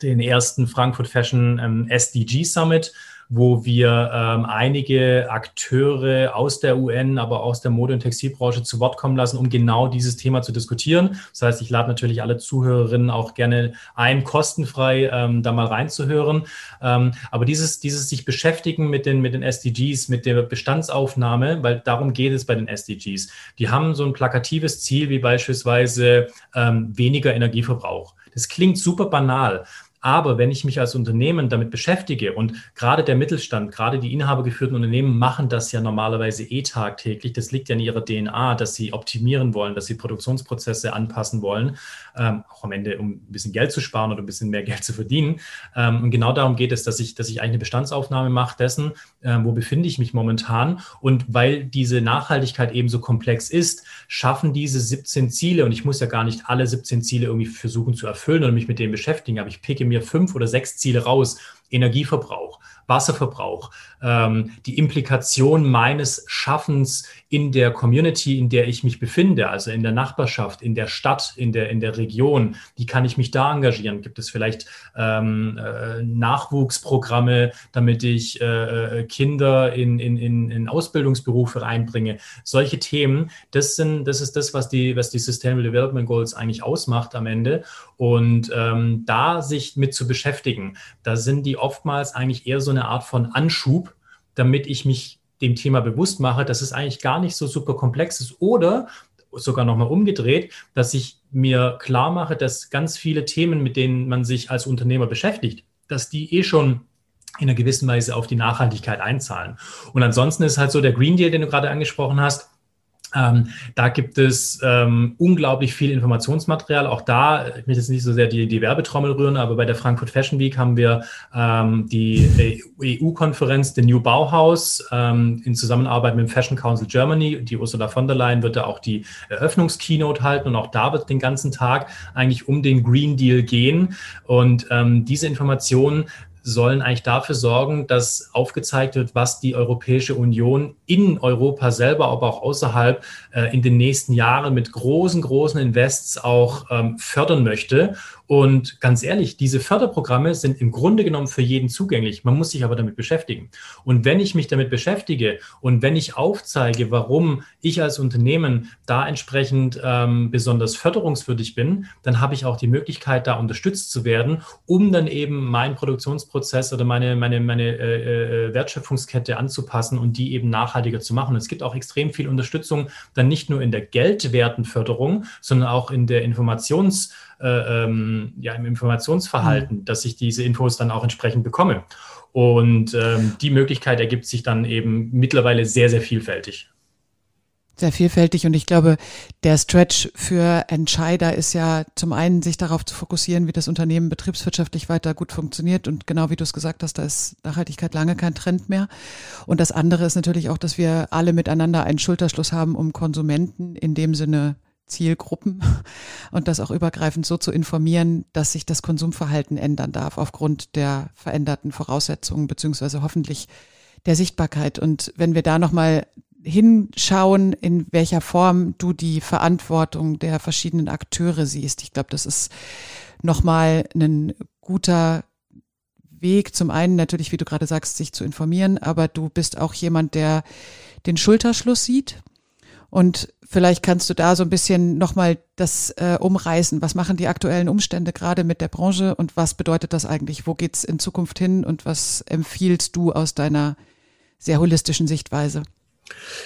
den ersten Frankfurt Fashion ähm, SDG Summit wo wir ähm, einige Akteure aus der UN, aber aus der Mode- und Textilbranche zu Wort kommen lassen, um genau dieses Thema zu diskutieren. Das heißt, ich lade natürlich alle Zuhörerinnen auch gerne ein, kostenfrei ähm, da mal reinzuhören. Ähm, aber dieses, dieses sich beschäftigen mit den, mit den SDGs, mit der Bestandsaufnahme, weil darum geht es bei den SDGs. Die haben so ein plakatives Ziel wie beispielsweise ähm, weniger Energieverbrauch. Das klingt super banal. Aber wenn ich mich als Unternehmen damit beschäftige und gerade der Mittelstand, gerade die inhabergeführten Unternehmen machen das ja normalerweise eh tagtäglich, das liegt ja in ihrer DNA, dass sie optimieren wollen, dass sie Produktionsprozesse anpassen wollen, ähm, auch am Ende, um ein bisschen Geld zu sparen oder ein bisschen mehr Geld zu verdienen. Ähm, und genau darum geht es, dass ich, dass ich eigentlich eine Bestandsaufnahme mache dessen, ähm, wo befinde ich mich momentan. Und weil diese Nachhaltigkeit eben so komplex ist, schaffen diese 17 Ziele, und ich muss ja gar nicht alle 17 Ziele irgendwie versuchen zu erfüllen oder mich mit denen beschäftigen, aber ich picke mir fünf oder sechs Ziele raus. Energieverbrauch, Wasserverbrauch, ähm, die Implikation meines Schaffens in der Community, in der ich mich befinde, also in der Nachbarschaft, in der Stadt, in der, in der Region, wie kann ich mich da engagieren? Gibt es vielleicht ähm, äh, Nachwuchsprogramme, damit ich äh, Kinder in, in, in, in Ausbildungsberufe reinbringe? Solche Themen, das, sind, das ist das, was die, was die Sustainable Development Goals eigentlich ausmacht am Ende. Und ähm, da sich mit zu beschäftigen, da sind die oftmals eigentlich eher so eine Art von Anschub, damit ich mich dem Thema bewusst mache, dass es eigentlich gar nicht so super komplex ist oder sogar nochmal umgedreht, dass ich mir klar mache, dass ganz viele Themen, mit denen man sich als Unternehmer beschäftigt, dass die eh schon in einer gewissen Weise auf die Nachhaltigkeit einzahlen. Und ansonsten ist halt so der Green Deal, den du gerade angesprochen hast, ähm, da gibt es ähm, unglaublich viel Informationsmaterial. Auch da, ich möchte jetzt nicht so sehr die, die Werbetrommel rühren, aber bei der Frankfurt Fashion Week haben wir ähm, die EU-Konferenz, The New Bauhaus, ähm, in Zusammenarbeit mit dem Fashion Council Germany. Die Ursula von der Leyen wird da auch die Eröffnungskeynote halten und auch da wird den ganzen Tag eigentlich um den Green Deal gehen. Und ähm, diese Informationen sollen eigentlich dafür sorgen, dass aufgezeigt wird, was die Europäische Union in Europa selber, aber auch außerhalb äh, in den nächsten Jahren mit großen, großen Invests auch ähm, fördern möchte und ganz ehrlich, diese Förderprogramme sind im Grunde genommen für jeden zugänglich. Man muss sich aber damit beschäftigen. Und wenn ich mich damit beschäftige und wenn ich aufzeige, warum ich als Unternehmen da entsprechend ähm, besonders förderungswürdig bin, dann habe ich auch die Möglichkeit, da unterstützt zu werden, um dann eben meinen Produktionsprozess oder meine, meine, meine äh, äh Wertschöpfungskette anzupassen und die eben nachhaltiger zu machen. Es gibt auch extrem viel Unterstützung, dann nicht nur in der Geldwertenförderung, sondern auch in der Informations- äh, ähm, ja, im Informationsverhalten, mhm. dass ich diese Infos dann auch entsprechend bekomme. Und ähm, die Möglichkeit ergibt sich dann eben mittlerweile sehr, sehr vielfältig. Sehr vielfältig und ich glaube, der Stretch für Entscheider ist ja zum einen, sich darauf zu fokussieren, wie das Unternehmen betriebswirtschaftlich weiter gut funktioniert und genau wie du es gesagt hast, da ist Nachhaltigkeit lange kein Trend mehr. Und das andere ist natürlich auch, dass wir alle miteinander einen Schulterschluss haben, um Konsumenten in dem Sinne Zielgruppen <laughs> und das auch übergreifend so zu informieren, dass sich das Konsumverhalten ändern darf aufgrund der veränderten Voraussetzungen beziehungsweise hoffentlich der Sichtbarkeit. Und wenn wir da nochmal hinschauen, in welcher Form du die Verantwortung der verschiedenen Akteure siehst. Ich glaube, das ist nochmal ein guter Weg. Zum einen natürlich, wie du gerade sagst, sich zu informieren, aber du bist auch jemand, der den Schulterschluss sieht. Und vielleicht kannst du da so ein bisschen nochmal das äh, umreißen. Was machen die aktuellen Umstände gerade mit der Branche und was bedeutet das eigentlich? Wo geht's in Zukunft hin und was empfiehlst du aus deiner sehr holistischen Sichtweise?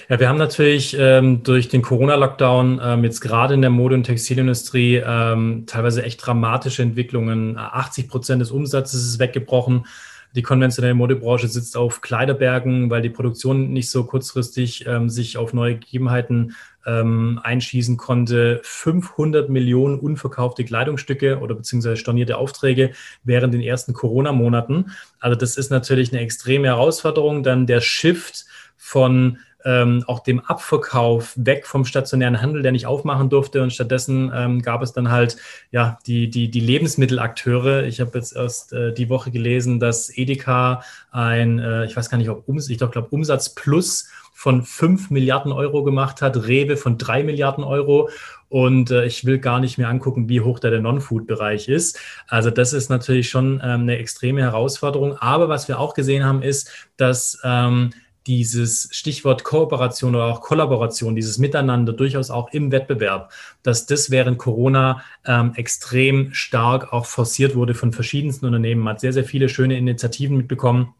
Ja, wir haben natürlich ähm, durch den Corona-Lockdown ähm, jetzt gerade in der Mode- und Textilindustrie ähm, teilweise echt dramatische Entwicklungen. 80 Prozent des Umsatzes ist weggebrochen. Die konventionelle Modebranche sitzt auf Kleiderbergen, weil die Produktion nicht so kurzfristig ähm, sich auf neue Gegebenheiten ähm, einschießen konnte. 500 Millionen unverkaufte Kleidungsstücke oder beziehungsweise stornierte Aufträge während den ersten Corona-Monaten. Also das ist natürlich eine extreme Herausforderung. Dann der Shift von ähm, auch dem Abverkauf weg vom stationären Handel, der nicht aufmachen durfte. Und stattdessen ähm, gab es dann halt ja die, die, die Lebensmittelakteure. Ich habe jetzt erst äh, die Woche gelesen, dass Edeka ein, äh, ich weiß gar nicht, ob Ums ich glaube, Umsatz plus von 5 Milliarden Euro gemacht hat, Rewe von 3 Milliarden Euro. Und äh, ich will gar nicht mehr angucken, wie hoch da der Non-Food-Bereich ist. Also das ist natürlich schon ähm, eine extreme Herausforderung. Aber was wir auch gesehen haben, ist, dass ähm, dieses Stichwort Kooperation oder auch Kollaboration, dieses Miteinander durchaus auch im Wettbewerb, dass das während Corona ähm, extrem stark auch forciert wurde von verschiedensten Unternehmen. Hat sehr, sehr viele schöne Initiativen mitbekommen.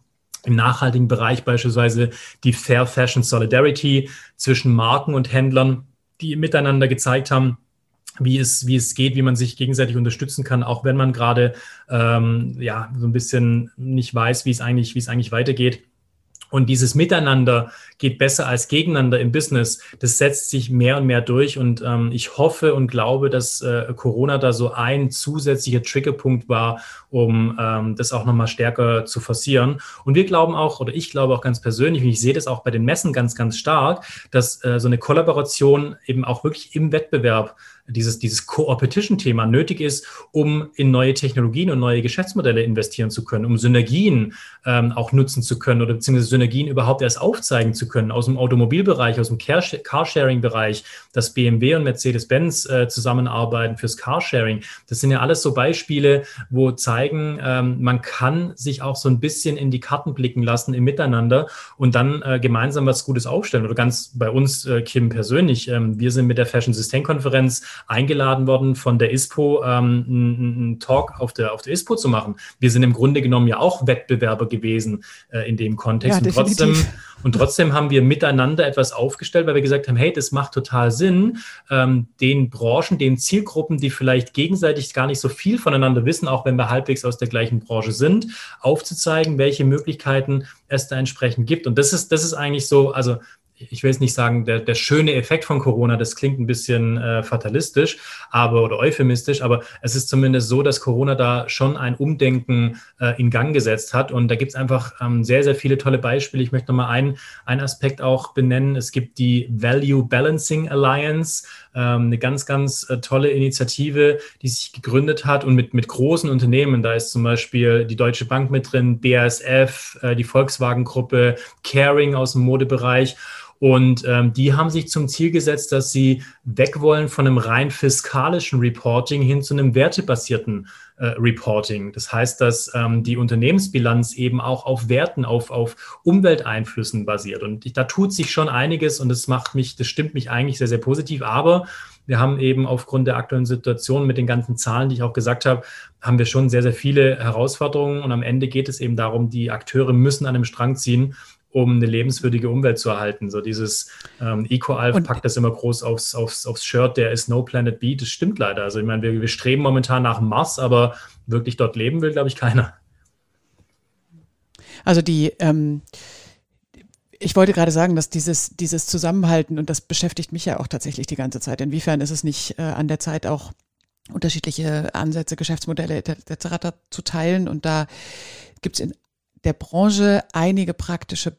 Im nachhaltigen Bereich beispielsweise die Fair Fashion Solidarity zwischen Marken und Händlern, die miteinander gezeigt haben, wie es, wie es geht, wie man sich gegenseitig unterstützen kann, auch wenn man gerade ähm, ja so ein bisschen nicht weiß, wie es eigentlich, wie es eigentlich weitergeht. Und dieses Miteinander geht besser als gegeneinander im Business. Das setzt sich mehr und mehr durch. Und ähm, ich hoffe und glaube, dass äh, Corona da so ein zusätzlicher Triggerpunkt war, um ähm, das auch nochmal stärker zu forcieren. Und wir glauben auch, oder ich glaube auch ganz persönlich, und ich sehe das auch bei den Messen ganz, ganz stark, dass äh, so eine Kollaboration eben auch wirklich im Wettbewerb dieses, dieses Co-Opetition-Thema nötig ist, um in neue Technologien und neue Geschäftsmodelle investieren zu können, um Synergien ähm, auch nutzen zu können oder beziehungsweise Synergien überhaupt erst aufzeigen zu können aus dem Automobilbereich, aus dem Carsharing-Bereich, dass BMW und Mercedes-Benz äh, zusammenarbeiten fürs Carsharing. Das sind ja alles so Beispiele, wo zeigen, ähm, man kann sich auch so ein bisschen in die Karten blicken lassen im Miteinander und dann äh, gemeinsam was Gutes aufstellen. Oder ganz bei uns, äh, Kim persönlich, ähm, wir sind mit der Fashion System Konferenz eingeladen worden von der ISPO, ähm, einen Talk auf der, auf der ISPO zu machen. Wir sind im Grunde genommen ja auch Wettbewerber gewesen äh, in dem Kontext. Ja, und, trotzdem, <laughs> und trotzdem haben wir miteinander etwas aufgestellt, weil wir gesagt haben, hey, das macht total Sinn, ähm, den Branchen, den Zielgruppen, die vielleicht gegenseitig gar nicht so viel voneinander wissen, auch wenn wir halbwegs aus der gleichen Branche sind, aufzuzeigen, welche Möglichkeiten es da entsprechend gibt. Und das ist, das ist eigentlich so, also ich will jetzt nicht sagen, der, der schöne Effekt von Corona, das klingt ein bisschen äh, fatalistisch aber oder euphemistisch, aber es ist zumindest so, dass Corona da schon ein Umdenken äh, in Gang gesetzt hat. Und da gibt es einfach ähm, sehr, sehr viele tolle Beispiele. Ich möchte noch mal einen, einen Aspekt auch benennen. Es gibt die Value Balancing Alliance, ähm, eine ganz, ganz äh, tolle Initiative, die sich gegründet hat und mit, mit großen Unternehmen, da ist zum Beispiel die Deutsche Bank mit drin, BASF, äh, die Volkswagen-Gruppe, Caring aus dem Modebereich. Und ähm, die haben sich zum Ziel gesetzt, dass sie weg wollen von einem rein fiskalischen Reporting hin zu einem wertebasierten äh, Reporting. Das heißt, dass ähm, die Unternehmensbilanz eben auch auf Werten, auf, auf Umwelteinflüssen basiert. Und ich, da tut sich schon einiges und das macht mich, das stimmt mich eigentlich sehr, sehr positiv. Aber wir haben eben aufgrund der aktuellen Situation mit den ganzen Zahlen, die ich auch gesagt habe, haben wir schon sehr, sehr viele Herausforderungen. Und am Ende geht es eben darum, die Akteure müssen an einem Strang ziehen um eine lebenswürdige Umwelt zu erhalten. So dieses ähm, EcoAlf packt das immer groß aufs, aufs, aufs Shirt, der ist No Planet B, das stimmt leider. Also ich meine, wir, wir streben momentan nach Mars, aber wirklich dort leben will, glaube ich, keiner. Also die, ähm, ich wollte gerade sagen, dass dieses, dieses Zusammenhalten, und das beschäftigt mich ja auch tatsächlich die ganze Zeit, inwiefern ist es nicht äh, an der Zeit auch unterschiedliche Ansätze, Geschäftsmodelle etc. zu teilen. Und da gibt es in der Branche einige praktische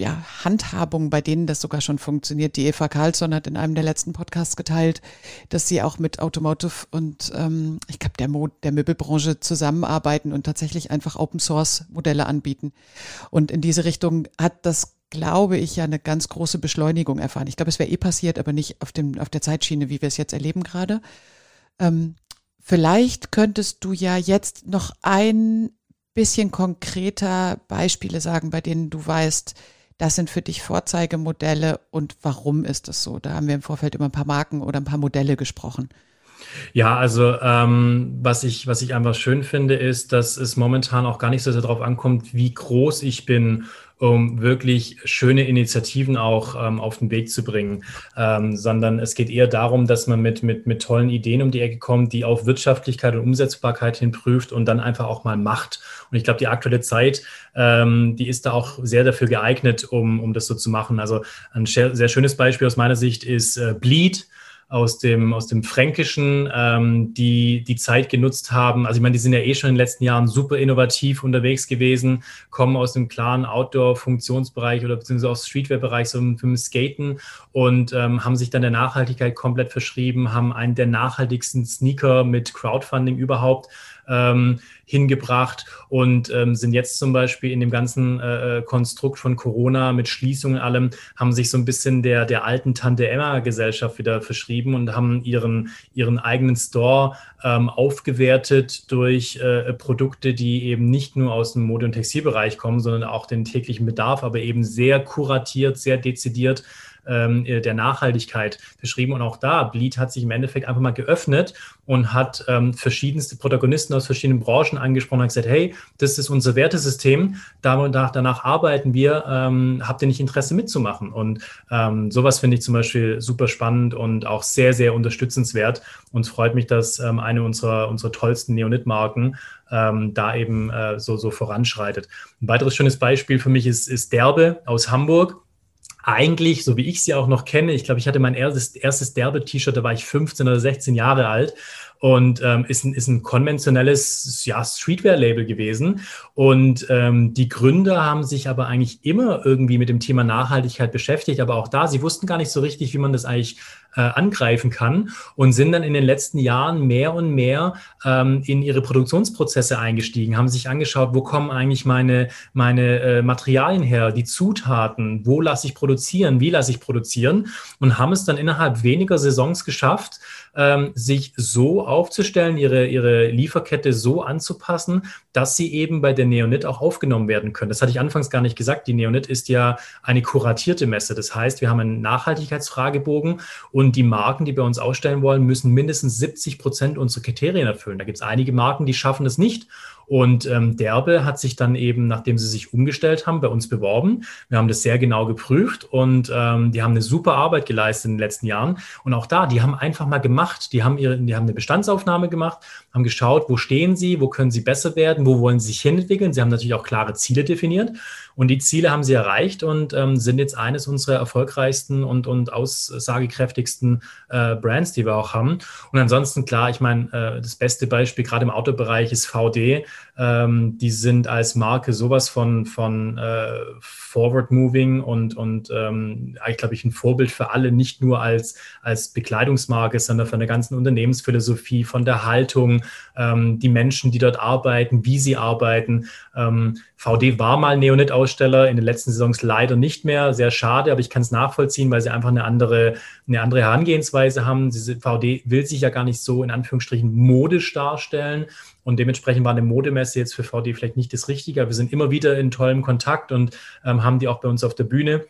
ja, Handhabungen, bei denen das sogar schon funktioniert. Die Eva Karlsson hat in einem der letzten Podcasts geteilt, dass sie auch mit Automotive und ähm, ich glaube der, der Möbelbranche zusammenarbeiten und tatsächlich einfach Open Source Modelle anbieten. Und in diese Richtung hat das, glaube ich, ja eine ganz große Beschleunigung erfahren. Ich glaube, es wäre eh passiert, aber nicht auf, dem, auf der Zeitschiene, wie wir es jetzt erleben gerade. Ähm, vielleicht könntest du ja jetzt noch ein bisschen konkreter Beispiele sagen, bei denen du weißt, das sind für dich Vorzeigemodelle und warum ist das so? Da haben wir im Vorfeld über ein paar Marken oder ein paar Modelle gesprochen. Ja, also ähm, was, ich, was ich einfach schön finde, ist, dass es momentan auch gar nicht so sehr darauf ankommt, wie groß ich bin um wirklich schöne Initiativen auch ähm, auf den Weg zu bringen, ähm, sondern es geht eher darum, dass man mit, mit, mit tollen Ideen um die Ecke kommt, die auf Wirtschaftlichkeit und Umsetzbarkeit hin prüft und dann einfach auch mal macht. Und ich glaube, die aktuelle Zeit, ähm, die ist da auch sehr dafür geeignet, um, um das so zu machen. Also ein sehr schönes Beispiel aus meiner Sicht ist äh, Bleed aus dem, aus dem Fränkischen, ähm, die die Zeit genutzt haben. Also ich meine, die sind ja eh schon in den letzten Jahren super innovativ unterwegs gewesen, kommen aus dem klaren Outdoor-Funktionsbereich oder beziehungsweise aus Streetwear-Bereich, so im Skaten und ähm, haben sich dann der Nachhaltigkeit komplett verschrieben, haben einen der nachhaltigsten Sneaker mit Crowdfunding überhaupt ähm, hingebracht und ähm, sind jetzt zum Beispiel in dem ganzen äh, äh, Konstrukt von Corona mit Schließungen und allem, haben sich so ein bisschen der, der alten Tante Emma-Gesellschaft wieder verschrieben und haben ihren, ihren eigenen Store ähm, aufgewertet durch äh, Produkte, die eben nicht nur aus dem Mode- und Textilbereich kommen, sondern auch den täglichen Bedarf, aber eben sehr kuratiert, sehr dezidiert ähm, äh, der Nachhaltigkeit beschrieben. Und auch da, Bleed hat sich im Endeffekt einfach mal geöffnet und hat ähm, verschiedenste Protagonisten aus verschiedenen Branchen angesprochen und gesagt, hey, das ist unser Wertesystem, danach, danach arbeiten wir, ähm, habt ihr nicht Interesse mitzumachen? Und ähm, sowas finde ich zum Beispiel super spannend und auch sehr, sehr unterstützenswert. Uns freut mich, dass ähm, eine unserer, unserer tollsten Neonit-Marken ähm, da eben äh, so, so voranschreitet. Ein weiteres schönes Beispiel für mich ist, ist Derbe aus Hamburg eigentlich, so wie ich sie auch noch kenne, ich glaube, ich hatte mein erstes, erstes Derbe-T-Shirt, da war ich 15 oder 16 Jahre alt und ähm, ist, ein, ist ein konventionelles ja, Streetwear-Label gewesen. Und ähm, die Gründer haben sich aber eigentlich immer irgendwie mit dem Thema Nachhaltigkeit beschäftigt, aber auch da, sie wussten gar nicht so richtig, wie man das eigentlich äh, angreifen kann und sind dann in den letzten Jahren mehr und mehr ähm, in ihre Produktionsprozesse eingestiegen, haben sich angeschaut, wo kommen eigentlich meine, meine äh, Materialien her, die Zutaten, wo lasse ich produzieren, wie lasse ich produzieren und haben es dann innerhalb weniger Saisons geschafft, ähm, sich so aufzustellen, ihre, ihre Lieferkette so anzupassen, dass sie eben bei der Neonit auch aufgenommen werden können. Das hatte ich anfangs gar nicht gesagt. Die Neonit ist ja eine kuratierte Messe. Das heißt, wir haben einen Nachhaltigkeitsfragebogen die Marken, die bei uns ausstellen wollen, müssen mindestens 70 Prozent unserer Kriterien erfüllen. Da gibt es einige Marken, die schaffen es nicht. Und ähm, Derbe hat sich dann eben, nachdem sie sich umgestellt haben, bei uns beworben. Wir haben das sehr genau geprüft und ähm, die haben eine super Arbeit geleistet in den letzten Jahren. Und auch da, die haben einfach mal gemacht. Die haben ihre, die haben eine Bestandsaufnahme gemacht, haben geschaut, wo stehen sie, wo können sie besser werden, wo wollen sie sich hinentwickeln. Sie haben natürlich auch klare Ziele definiert. Und die Ziele haben sie erreicht und ähm, sind jetzt eines unserer erfolgreichsten und, und aussagekräftigsten äh, Brands, die wir auch haben. Und ansonsten, klar, ich meine, äh, das beste Beispiel gerade im Autobereich ist VD. Ähm, die sind als Marke sowas von, von äh, Forward Moving und, und ähm, eigentlich, glaube ich, ein Vorbild für alle, nicht nur als, als Bekleidungsmarke, sondern von der ganzen Unternehmensphilosophie, von der Haltung, ähm, die Menschen, die dort arbeiten, wie sie arbeiten. Ähm, VD war mal Neonit-Aussteller, in den letzten Saisons leider nicht mehr. Sehr schade, aber ich kann es nachvollziehen, weil sie einfach eine andere, eine andere Herangehensweise haben. VD will sich ja gar nicht so in Anführungsstrichen modisch darstellen. Und dementsprechend war eine Modemesse jetzt für VD vielleicht nicht das Richtige. Wir sind immer wieder in tollem Kontakt und ähm, haben die auch bei uns auf der Bühne.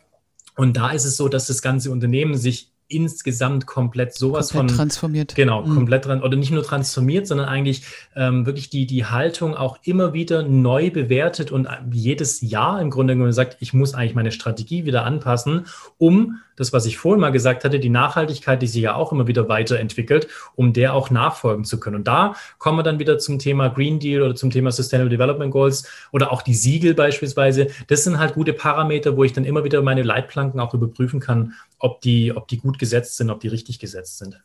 Und da ist es so, dass das ganze Unternehmen sich insgesamt komplett sowas komplett von transformiert. Genau, mhm. komplett dran oder nicht nur transformiert, sondern eigentlich ähm, wirklich die, die Haltung auch immer wieder neu bewertet und jedes Jahr im Grunde genommen sagt, ich muss eigentlich meine Strategie wieder anpassen, um das, was ich vorhin mal gesagt hatte, die Nachhaltigkeit, die sich ja auch immer wieder weiterentwickelt, um der auch nachfolgen zu können. Und da kommen wir dann wieder zum Thema Green Deal oder zum Thema Sustainable Development Goals oder auch die Siegel beispielsweise. Das sind halt gute Parameter, wo ich dann immer wieder meine Leitplanken auch überprüfen kann, ob die, ob die gut gesetzt sind, ob die richtig gesetzt sind.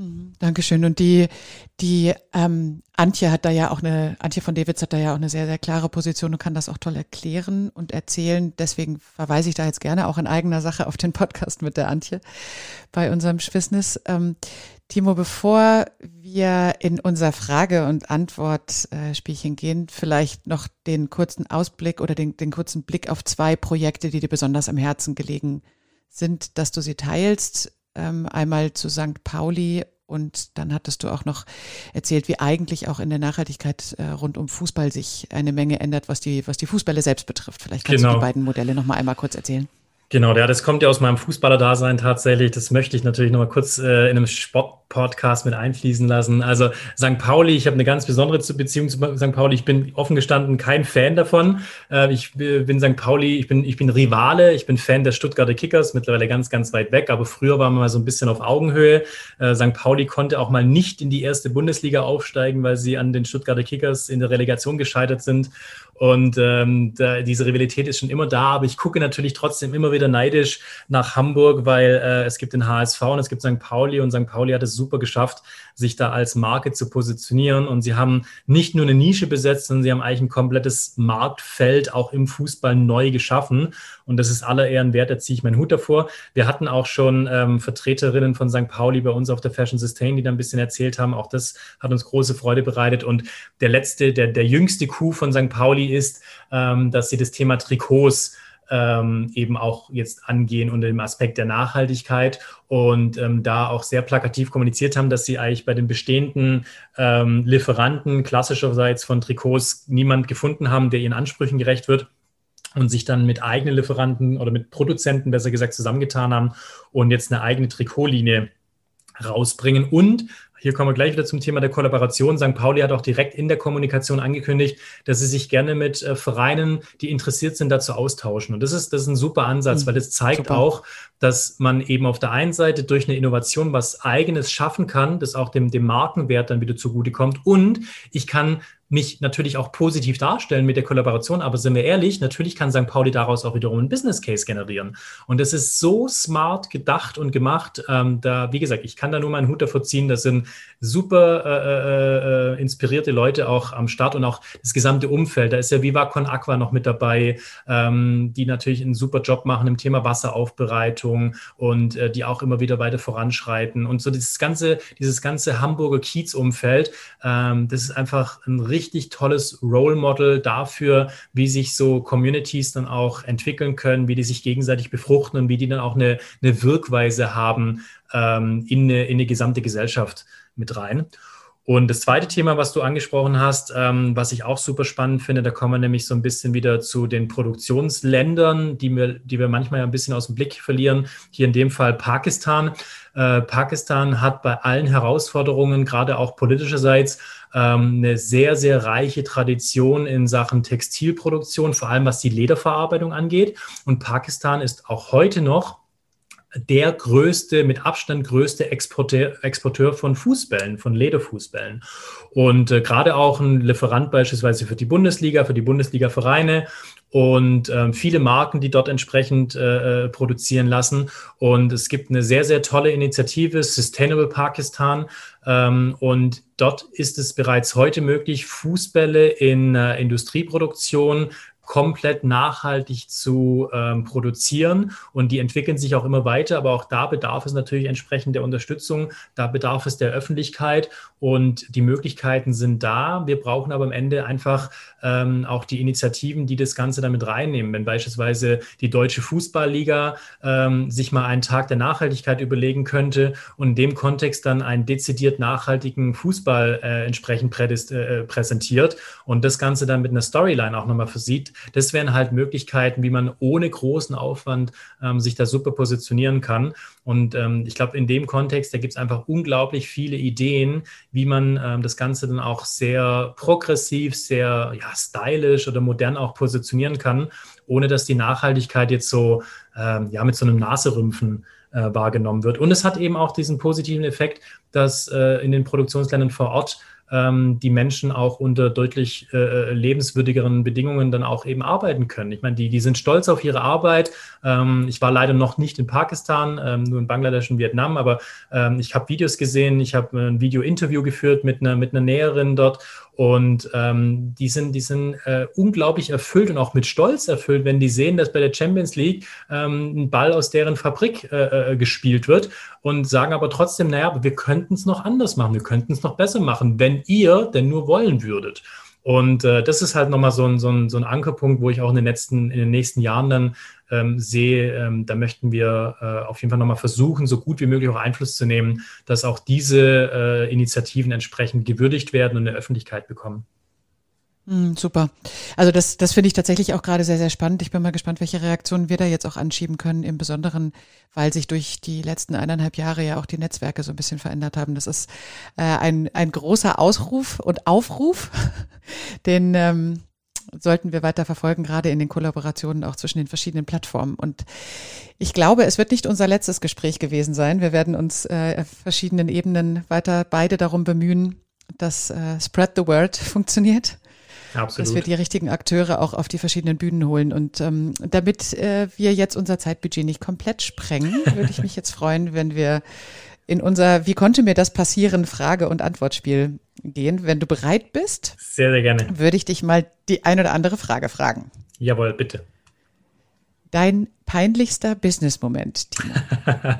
Mhm. Dankeschön. Und die, die ähm, Antje hat da ja auch eine, Antje von Davids hat da ja auch eine sehr, sehr klare Position und kann das auch toll erklären und erzählen. Deswegen verweise ich da jetzt gerne auch in eigener Sache auf den Podcast mit der Antje bei unserem Schwissnis. Ähm, Timo, bevor wir in unser Frage- und Antwort-Spielchen gehen, vielleicht noch den kurzen Ausblick oder den, den kurzen Blick auf zwei Projekte, die dir besonders am Herzen gelegen sind, dass du sie teilst ähm, einmal zu St. Pauli Und dann hattest du auch noch erzählt, wie eigentlich auch in der Nachhaltigkeit äh, rund um Fußball sich eine Menge ändert, was die, was die Fußballer selbst betrifft. Vielleicht kannst genau. du die beiden Modelle noch mal einmal kurz erzählen. Genau, ja, das kommt ja aus meinem Fußballer-Dasein tatsächlich. Das möchte ich natürlich noch mal kurz äh, in einem Sport-Podcast mit einfließen lassen. Also St. Pauli, ich habe eine ganz besondere Beziehung zu St. Pauli. Ich bin offen gestanden kein Fan davon. Äh, ich bin St. Pauli, ich bin, ich bin Rivale, ich bin Fan der Stuttgarter Kickers, mittlerweile ganz, ganz weit weg. Aber früher waren wir mal so ein bisschen auf Augenhöhe. Äh, St. Pauli konnte auch mal nicht in die erste Bundesliga aufsteigen, weil sie an den Stuttgarter Kickers in der Relegation gescheitert sind. Und ähm, da, diese Rivalität ist schon immer da, aber ich gucke natürlich trotzdem immer wieder neidisch nach Hamburg, weil äh, es gibt den HSV und es gibt St. Pauli und St. Pauli hat es super geschafft, sich da als Marke zu positionieren. Und sie haben nicht nur eine Nische besetzt, sondern sie haben eigentlich ein komplettes Marktfeld auch im Fußball neu geschaffen. Und das ist aller Ehren wert, da ziehe ich meinen Hut davor. Wir hatten auch schon ähm, Vertreterinnen von St. Pauli bei uns auf der Fashion Sustain, die da ein bisschen erzählt haben. Auch das hat uns große Freude bereitet. Und der letzte, der, der jüngste Coup von St. Pauli ist, ähm, dass sie das Thema Trikots ähm, eben auch jetzt angehen unter dem Aspekt der Nachhaltigkeit und ähm, da auch sehr plakativ kommuniziert haben, dass sie eigentlich bei den bestehenden ähm, Lieferanten klassischerseits von Trikots niemand gefunden haben, der ihren Ansprüchen gerecht wird und sich dann mit eigenen Lieferanten oder mit Produzenten besser gesagt zusammengetan haben und jetzt eine eigene Trikotlinie rausbringen und hier kommen wir gleich wieder zum Thema der Kollaboration. St. Pauli hat auch direkt in der Kommunikation angekündigt, dass sie sich gerne mit äh, Vereinen, die interessiert sind, dazu austauschen. Und das ist, das ist ein super Ansatz, mhm. weil das zeigt super. auch, dass man eben auf der einen Seite durch eine Innovation was Eigenes schaffen kann, das auch dem, dem Markenwert dann wieder zugutekommt. Und ich kann mich natürlich auch positiv darstellen mit der Kollaboration, aber sind wir ehrlich, natürlich kann St. Pauli daraus auch wiederum einen Business Case generieren. Und das ist so smart gedacht und gemacht. Ähm, da, wie gesagt, ich kann da nur meinen Hut davor ziehen. Das sind super äh, äh, äh, inspirierte Leute auch am Start und auch das gesamte Umfeld. Da ist ja Viva Con Aqua noch mit dabei, ähm, die natürlich einen super Job machen im Thema Wasseraufbereitung und äh, die auch immer wieder weiter voranschreiten. Und so dieses ganze, dieses ganze Hamburger Kiezumfeld, ähm, das ist einfach ein richtig richtig tolles Role Model dafür, wie sich so Communities dann auch entwickeln können, wie die sich gegenseitig befruchten und wie die dann auch eine, eine Wirkweise haben ähm, in, eine, in eine gesamte Gesellschaft mit rein. Und das zweite Thema, was du angesprochen hast, ähm, was ich auch super spannend finde, da kommen wir nämlich so ein bisschen wieder zu den Produktionsländern, die wir, die wir manchmal ein bisschen aus dem Blick verlieren. Hier in dem Fall Pakistan. Äh, Pakistan hat bei allen Herausforderungen, gerade auch politischerseits, eine sehr, sehr reiche Tradition in Sachen Textilproduktion, vor allem was die Lederverarbeitung angeht. Und Pakistan ist auch heute noch der größte, mit Abstand größte Exporteur, Exporteur von Fußbällen, von Lederfußbällen. Und äh, gerade auch ein Lieferant beispielsweise für die Bundesliga, für die Bundesliga-Vereine und ähm, viele Marken, die dort entsprechend äh, äh, produzieren lassen. Und es gibt eine sehr, sehr tolle Initiative, Sustainable Pakistan. Ähm, und dort ist es bereits heute möglich, Fußbälle in äh, Industrieproduktion komplett nachhaltig zu ähm, produzieren. Und die entwickeln sich auch immer weiter. Aber auch da bedarf es natürlich entsprechend der Unterstützung. Da bedarf es der Öffentlichkeit. Und die Möglichkeiten sind da. Wir brauchen aber am Ende einfach ähm, auch die Initiativen, die das Ganze damit reinnehmen. Wenn beispielsweise die Deutsche Fußballliga ähm, sich mal einen Tag der Nachhaltigkeit überlegen könnte und in dem Kontext dann einen dezidiert nachhaltigen Fußball äh, entsprechend äh, präsentiert und das Ganze dann mit einer Storyline auch nochmal versieht, das wären halt Möglichkeiten, wie man ohne großen Aufwand ähm, sich da super positionieren kann. Und ähm, ich glaube, in dem Kontext, da gibt es einfach unglaublich viele Ideen, wie man ähm, das Ganze dann auch sehr progressiv, sehr ja, stylisch oder modern auch positionieren kann, ohne dass die Nachhaltigkeit jetzt so ähm, ja, mit so einem Naserümpfen äh, wahrgenommen wird. Und es hat eben auch diesen positiven Effekt, dass äh, in den Produktionsländern vor Ort die Menschen auch unter deutlich äh, äh, lebenswürdigeren Bedingungen dann auch eben arbeiten können. Ich meine, die, die sind stolz auf ihre Arbeit. Ähm, ich war leider noch nicht in Pakistan, ähm, nur in Bangladesch und Vietnam, aber ähm, ich habe Videos gesehen, ich habe ein Video-Interview geführt mit einer, mit einer Näherin dort und ähm, die sind, die sind äh, unglaublich erfüllt und auch mit Stolz erfüllt, wenn die sehen, dass bei der Champions League ähm, ein Ball aus deren Fabrik äh, äh, gespielt wird und sagen aber trotzdem, naja, wir könnten es noch anders machen, wir könnten es noch besser machen, wenn ihr denn nur wollen würdet. Und äh, das ist halt nochmal so ein, so, ein, so ein Ankerpunkt, wo ich auch in den, letzten, in den nächsten Jahren dann ähm, sehe, ähm, da möchten wir äh, auf jeden Fall nochmal versuchen, so gut wie möglich auch Einfluss zu nehmen, dass auch diese äh, Initiativen entsprechend gewürdigt werden und eine Öffentlichkeit bekommen. Mm, super. Also das, das finde ich tatsächlich auch gerade sehr, sehr spannend. Ich bin mal gespannt, welche Reaktionen wir da jetzt auch anschieben können, im Besonderen, weil sich durch die letzten eineinhalb Jahre ja auch die Netzwerke so ein bisschen verändert haben. Das ist äh, ein, ein großer Ausruf und Aufruf, <laughs> den ähm, sollten wir weiter verfolgen, gerade in den Kollaborationen auch zwischen den verschiedenen Plattformen. Und ich glaube, es wird nicht unser letztes Gespräch gewesen sein. Wir werden uns äh, auf verschiedenen Ebenen weiter beide darum bemühen, dass äh, Spread the Word <laughs> funktioniert Absolut. dass wir die richtigen Akteure auch auf die verschiedenen Bühnen holen. Und ähm, damit äh, wir jetzt unser Zeitbudget nicht komplett sprengen, würde ich mich jetzt freuen, wenn wir in unser Wie konnte mir das passieren? Frage- und Antwortspiel gehen. Wenn du bereit bist, sehr, sehr gerne. Würde ich dich mal die ein oder andere Frage fragen. Jawohl, bitte. Dein peinlichster Business-Moment,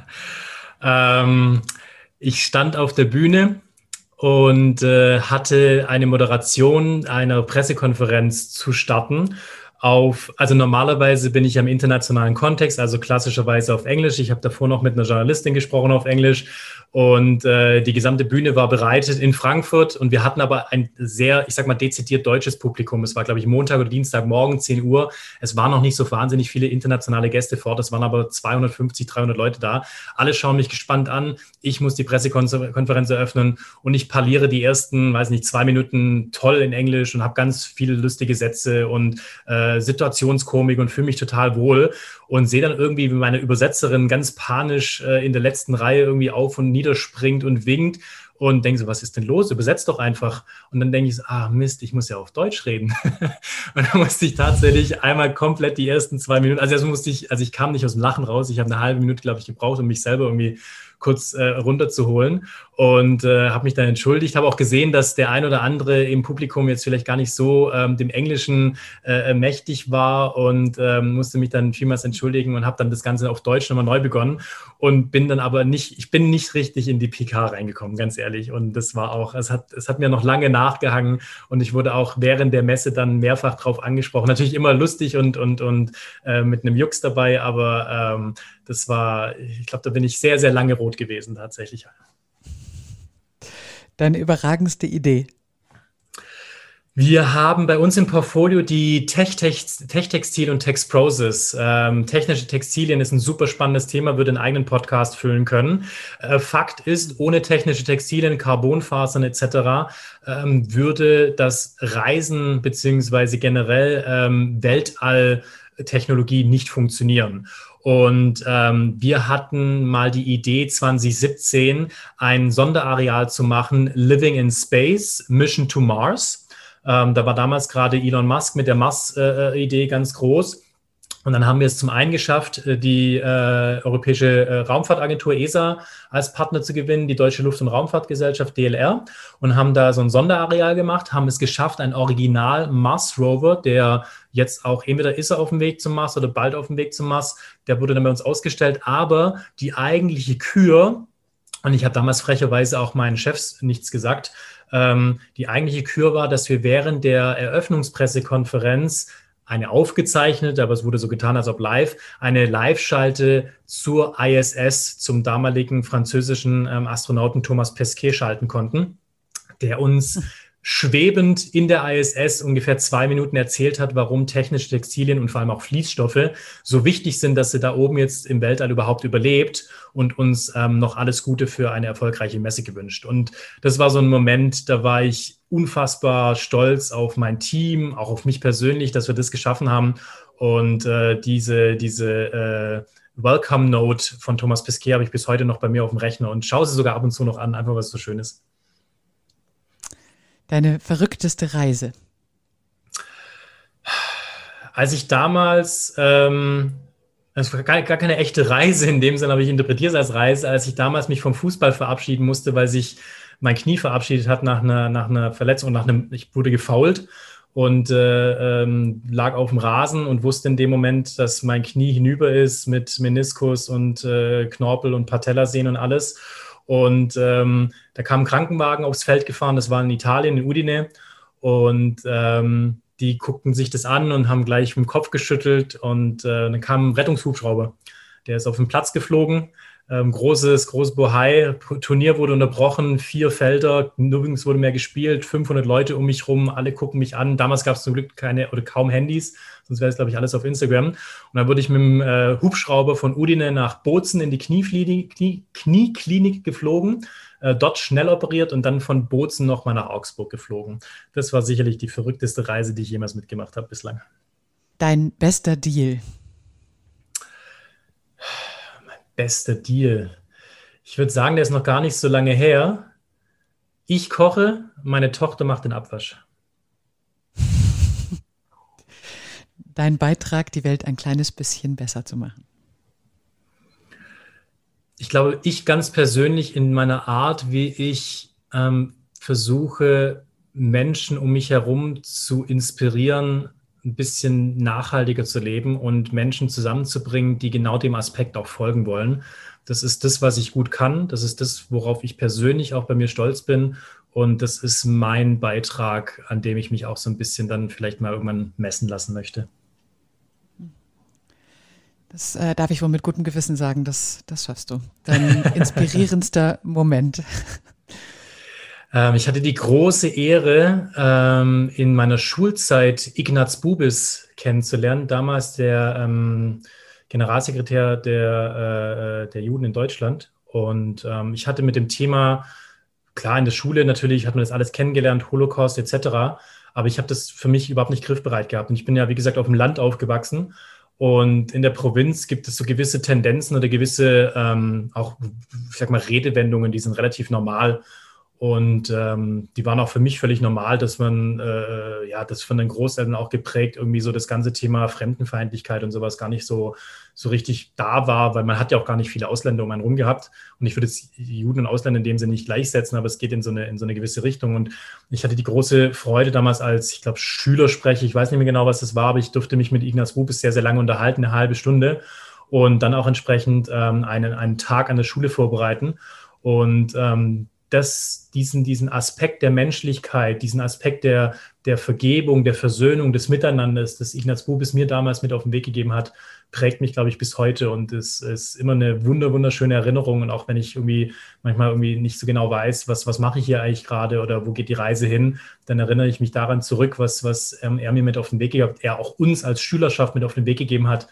<laughs> ähm, ich stand auf der Bühne und äh, hatte eine Moderation einer Pressekonferenz zu starten auf, also normalerweise bin ich im internationalen Kontext, also klassischerweise auf Englisch. Ich habe davor noch mit einer Journalistin gesprochen auf Englisch und äh, die gesamte Bühne war bereitet in Frankfurt und wir hatten aber ein sehr, ich sag mal, dezidiert deutsches Publikum. Es war, glaube ich, Montag oder Dienstagmorgen, 10 Uhr. Es waren noch nicht so wahnsinnig viele internationale Gäste vor. Es waren aber 250, 300 Leute da. Alle schauen mich gespannt an. Ich muss die Pressekonferenz eröffnen und ich parliere die ersten, weiß nicht, zwei Minuten toll in Englisch und habe ganz viele lustige Sätze und äh, Situationskomik und fühle mich total wohl und sehe dann irgendwie, wie meine Übersetzerin ganz panisch äh, in der letzten Reihe irgendwie auf und niederspringt und winkt und denke so, was ist denn los? Übersetzt doch einfach. Und dann denke ich so, ah Mist, ich muss ja auf Deutsch reden. <laughs> und dann musste ich tatsächlich einmal komplett die ersten zwei Minuten, also erst musste ich, also ich kam nicht aus dem Lachen raus, ich habe eine halbe Minute, glaube ich, gebraucht, um mich selber irgendwie kurz äh, runterzuholen und äh, habe mich dann entschuldigt. Habe auch gesehen, dass der ein oder andere im Publikum jetzt vielleicht gar nicht so ähm, dem Englischen äh, mächtig war und ähm, musste mich dann vielmals entschuldigen und habe dann das Ganze auf Deutsch nochmal neu begonnen und bin dann aber nicht, ich bin nicht richtig in die PK reingekommen, ganz ehrlich. Und das war auch, es hat, es hat mir noch lange nachgehangen und ich wurde auch während der Messe dann mehrfach drauf angesprochen. Natürlich immer lustig und, und, und äh, mit einem Jux dabei, aber ähm, das war, ich glaube, da bin ich sehr, sehr lange rot gewesen tatsächlich. Deine überragendste Idee? Wir haben bei uns im Portfolio die Tech-Textil und Texproses. Ähm, technische Textilien ist ein super spannendes Thema, würde einen eigenen Podcast füllen können. Äh, Fakt ist, ohne technische Textilien, Carbonfasern etc. Ähm, würde das Reisen beziehungsweise generell ähm, Weltalltechnologie nicht funktionieren. Und ähm, wir hatten mal die Idee, 2017 ein Sonderareal zu machen, Living in Space, Mission to Mars. Ähm, da war damals gerade Elon Musk mit der Mars-Idee äh, ganz groß. Und dann haben wir es zum einen geschafft, äh, die äh, Europäische äh, Raumfahrtagentur ESA als Partner zu gewinnen, die Deutsche Luft- und Raumfahrtgesellschaft DLR und haben da so ein Sonderareal gemacht, haben es geschafft, ein Original Mars Rover, der jetzt auch entweder ist er auf dem Weg zum Mars oder bald auf dem Weg zum Mars, der wurde dann bei uns ausgestellt, aber die eigentliche Kür, und ich habe damals frecherweise auch meinen Chefs nichts gesagt, ähm, die eigentliche Kür war, dass wir während der Eröffnungspressekonferenz eine aufgezeichnete, aber es wurde so getan, als ob live, eine Live-Schalte zur ISS, zum damaligen französischen ähm, Astronauten Thomas Pesquet schalten konnten, der uns <laughs> schwebend in der ISS ungefähr zwei Minuten erzählt hat, warum technische Textilien und vor allem auch Fließstoffe so wichtig sind, dass sie da oben jetzt im Weltall überhaupt überlebt und uns ähm, noch alles Gute für eine erfolgreiche Messe gewünscht. Und das war so ein Moment, da war ich unfassbar stolz auf mein Team, auch auf mich persönlich, dass wir das geschaffen haben. Und äh, diese, diese äh, Welcome Note von Thomas Pesquet habe ich bis heute noch bei mir auf dem Rechner und schaue sie sogar ab und zu noch an, einfach weil es so schön ist. Deine verrückteste Reise? Als ich damals, ähm, es war gar, gar, keine echte Reise in dem Sinne, aber ich interpretiere es als Reise, als ich damals mich vom Fußball verabschieden musste, weil sich mein Knie verabschiedet hat nach einer, nach einer Verletzung, nach einem, ich wurde gefault und äh, ähm, lag auf dem Rasen und wusste in dem Moment, dass mein Knie hinüber ist mit Meniskus und äh, Knorpel und Patellasehnen und alles. Und ähm, da kam ein Krankenwagen aufs Feld gefahren, das war in Italien, in Udine. Und ähm, die guckten sich das an und haben gleich mit dem Kopf geschüttelt und äh, dann kam ein Rettungshubschrauber. Der ist auf den Platz geflogen. Ähm, großes, großes Bohai. Turnier wurde unterbrochen, vier Felder, nirgends wurde mehr gespielt, 500 Leute um mich rum, alle gucken mich an. Damals gab es zum Glück keine oder kaum Handys, sonst wäre es, glaube ich, alles auf Instagram. Und dann wurde ich mit dem äh, Hubschrauber von Udine nach Bozen in die Knieklinik, Knie, geflogen äh, dort schnell operiert und dann von Bozen nochmal nach Augsburg geflogen. Das war sicherlich die verrückteste Reise, die ich jemals mitgemacht habe bislang. Dein bester Deal? Mein bester Deal. Ich würde sagen, der ist noch gar nicht so lange her. Ich koche, meine Tochter macht den Abwasch. <laughs> Dein Beitrag, die Welt ein kleines bisschen besser zu machen ich glaube, ich ganz persönlich in meiner Art, wie ich ähm, versuche, Menschen um mich herum zu inspirieren, ein bisschen nachhaltiger zu leben und Menschen zusammenzubringen, die genau dem Aspekt auch folgen wollen. Das ist das, was ich gut kann. Das ist das, worauf ich persönlich auch bei mir stolz bin. Und das ist mein Beitrag, an dem ich mich auch so ein bisschen dann vielleicht mal irgendwann messen lassen möchte. Das äh, darf ich wohl mit gutem Gewissen sagen, das, das schaffst du. Dein <laughs> inspirierendster Moment. Ähm, ich hatte die große Ehre, ähm, in meiner Schulzeit Ignaz Bubis kennenzulernen, damals der ähm, Generalsekretär der, äh, der Juden in Deutschland. Und ähm, ich hatte mit dem Thema, klar, in der Schule natürlich hat man das alles kennengelernt, Holocaust etc., aber ich habe das für mich überhaupt nicht griffbereit gehabt. Und ich bin ja, wie gesagt, auf dem Land aufgewachsen und in der Provinz gibt es so gewisse Tendenzen oder gewisse ähm, auch, ich sag mal, Redewendungen, die sind relativ normal. Und ähm, die waren auch für mich völlig normal, dass man, äh, ja, das von den Großeltern auch geprägt, irgendwie so das ganze Thema Fremdenfeindlichkeit und sowas gar nicht so, so richtig da war, weil man hat ja auch gar nicht viele Ausländer um einen rum gehabt. Und ich würde Juden und Ausländer in dem Sinne nicht gleichsetzen, aber es geht in so eine, in so eine gewisse Richtung. Und ich hatte die große Freude damals als, ich glaube, Schülersprecher, ich weiß nicht mehr genau, was das war, aber ich durfte mich mit Ignaz Rubis sehr, sehr lange unterhalten, eine halbe Stunde. Und dann auch entsprechend ähm, einen, einen Tag an der Schule vorbereiten. Und ähm, das, diesen, diesen Aspekt der Menschlichkeit, diesen Aspekt der, der Vergebung, der Versöhnung, des Miteinanders, das Ignaz Bubis mir damals mit auf den Weg gegeben hat, prägt mich, glaube ich, bis heute und es ist immer eine wunder, wunderschöne Erinnerung. Und auch wenn ich irgendwie manchmal irgendwie nicht so genau weiß, was, was mache ich hier eigentlich gerade oder wo geht die Reise hin, dann erinnere ich mich daran zurück, was, was ähm, er mir mit auf den Weg gegeben hat, er auch uns als Schülerschaft mit auf den Weg gegeben hat,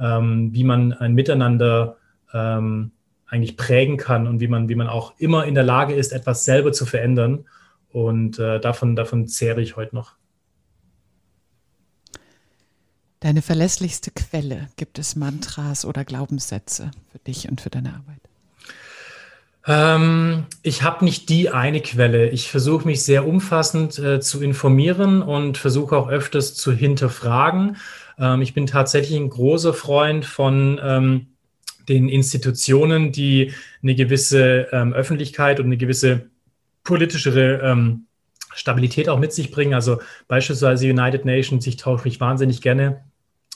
ähm, wie man ein Miteinander ähm, eigentlich prägen kann und wie man, wie man auch immer in der Lage ist, etwas selber zu verändern. Und äh, davon, davon zehre ich heute noch. Deine verlässlichste Quelle, gibt es Mantras oder Glaubenssätze für dich und für deine Arbeit? Ähm, ich habe nicht die eine Quelle. Ich versuche mich sehr umfassend äh, zu informieren und versuche auch öfters zu hinterfragen. Ähm, ich bin tatsächlich ein großer Freund von ähm, den Institutionen, die eine gewisse ähm, Öffentlichkeit und eine gewisse politischere ähm, Stabilität auch mit sich bringen. Also beispielsweise United Nations, ich tausche mich wahnsinnig gerne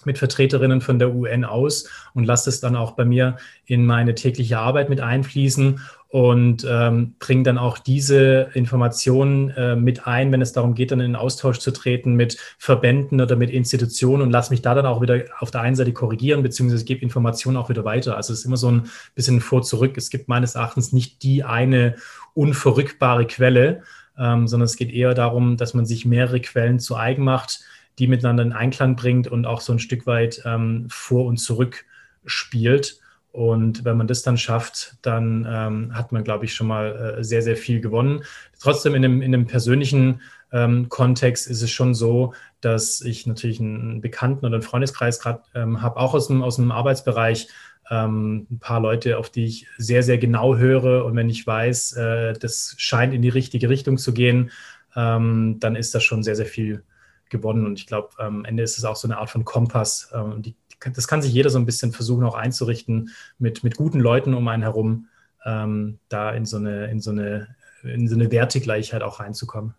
mit Vertreterinnen von der UN aus und lasse es dann auch bei mir in meine tägliche Arbeit mit einfließen und ähm, bringe dann auch diese Informationen äh, mit ein, wenn es darum geht, dann in Austausch zu treten mit Verbänden oder mit Institutionen und lasse mich da dann auch wieder auf der einen Seite korrigieren, beziehungsweise gebe Informationen auch wieder weiter. Also es ist immer so ein bisschen vor zurück. Es gibt meines Erachtens nicht die eine unverrückbare Quelle, ähm, sondern es geht eher darum, dass man sich mehrere Quellen zu eigen macht, die miteinander in Einklang bringt und auch so ein Stück weit ähm, vor und zurück spielt. Und wenn man das dann schafft, dann ähm, hat man, glaube ich, schon mal äh, sehr, sehr viel gewonnen. Trotzdem in einem, in einem persönlichen ähm, Kontext ist es schon so, dass ich natürlich einen Bekannten oder einen Freundeskreis gerade ähm, habe, auch aus dem, aus dem Arbeitsbereich, ähm, ein paar Leute, auf die ich sehr, sehr genau höre. Und wenn ich weiß, äh, das scheint in die richtige Richtung zu gehen, ähm, dann ist das schon sehr, sehr viel gewonnen. Und ich glaube, am Ende ist es auch so eine Art von Kompass. Ähm, die das kann sich jeder so ein bisschen versuchen auch einzurichten mit, mit guten Leuten um einen herum, ähm, da in so eine, in so eine, in so eine Wertegleichheit auch reinzukommen.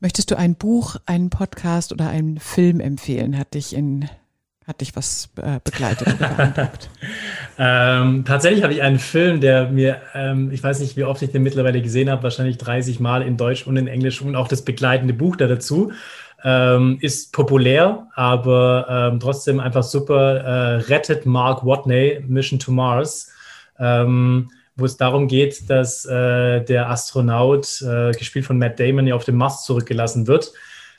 Möchtest du ein Buch, einen Podcast oder einen Film empfehlen? Hat dich in hat dich was äh, begleitet oder beeindruckt? <laughs> Ähm, tatsächlich habe ich einen Film, der mir, ähm, ich weiß nicht, wie oft ich den mittlerweile gesehen habe, wahrscheinlich 30 Mal in Deutsch und in Englisch und auch das begleitende Buch da dazu. Ähm, ist populär, aber ähm, trotzdem einfach super. Äh, rettet Mark Watney, Mission to Mars, ähm, wo es darum geht, dass äh, der Astronaut, äh, gespielt von Matt Damon, ja auf dem Mars zurückgelassen wird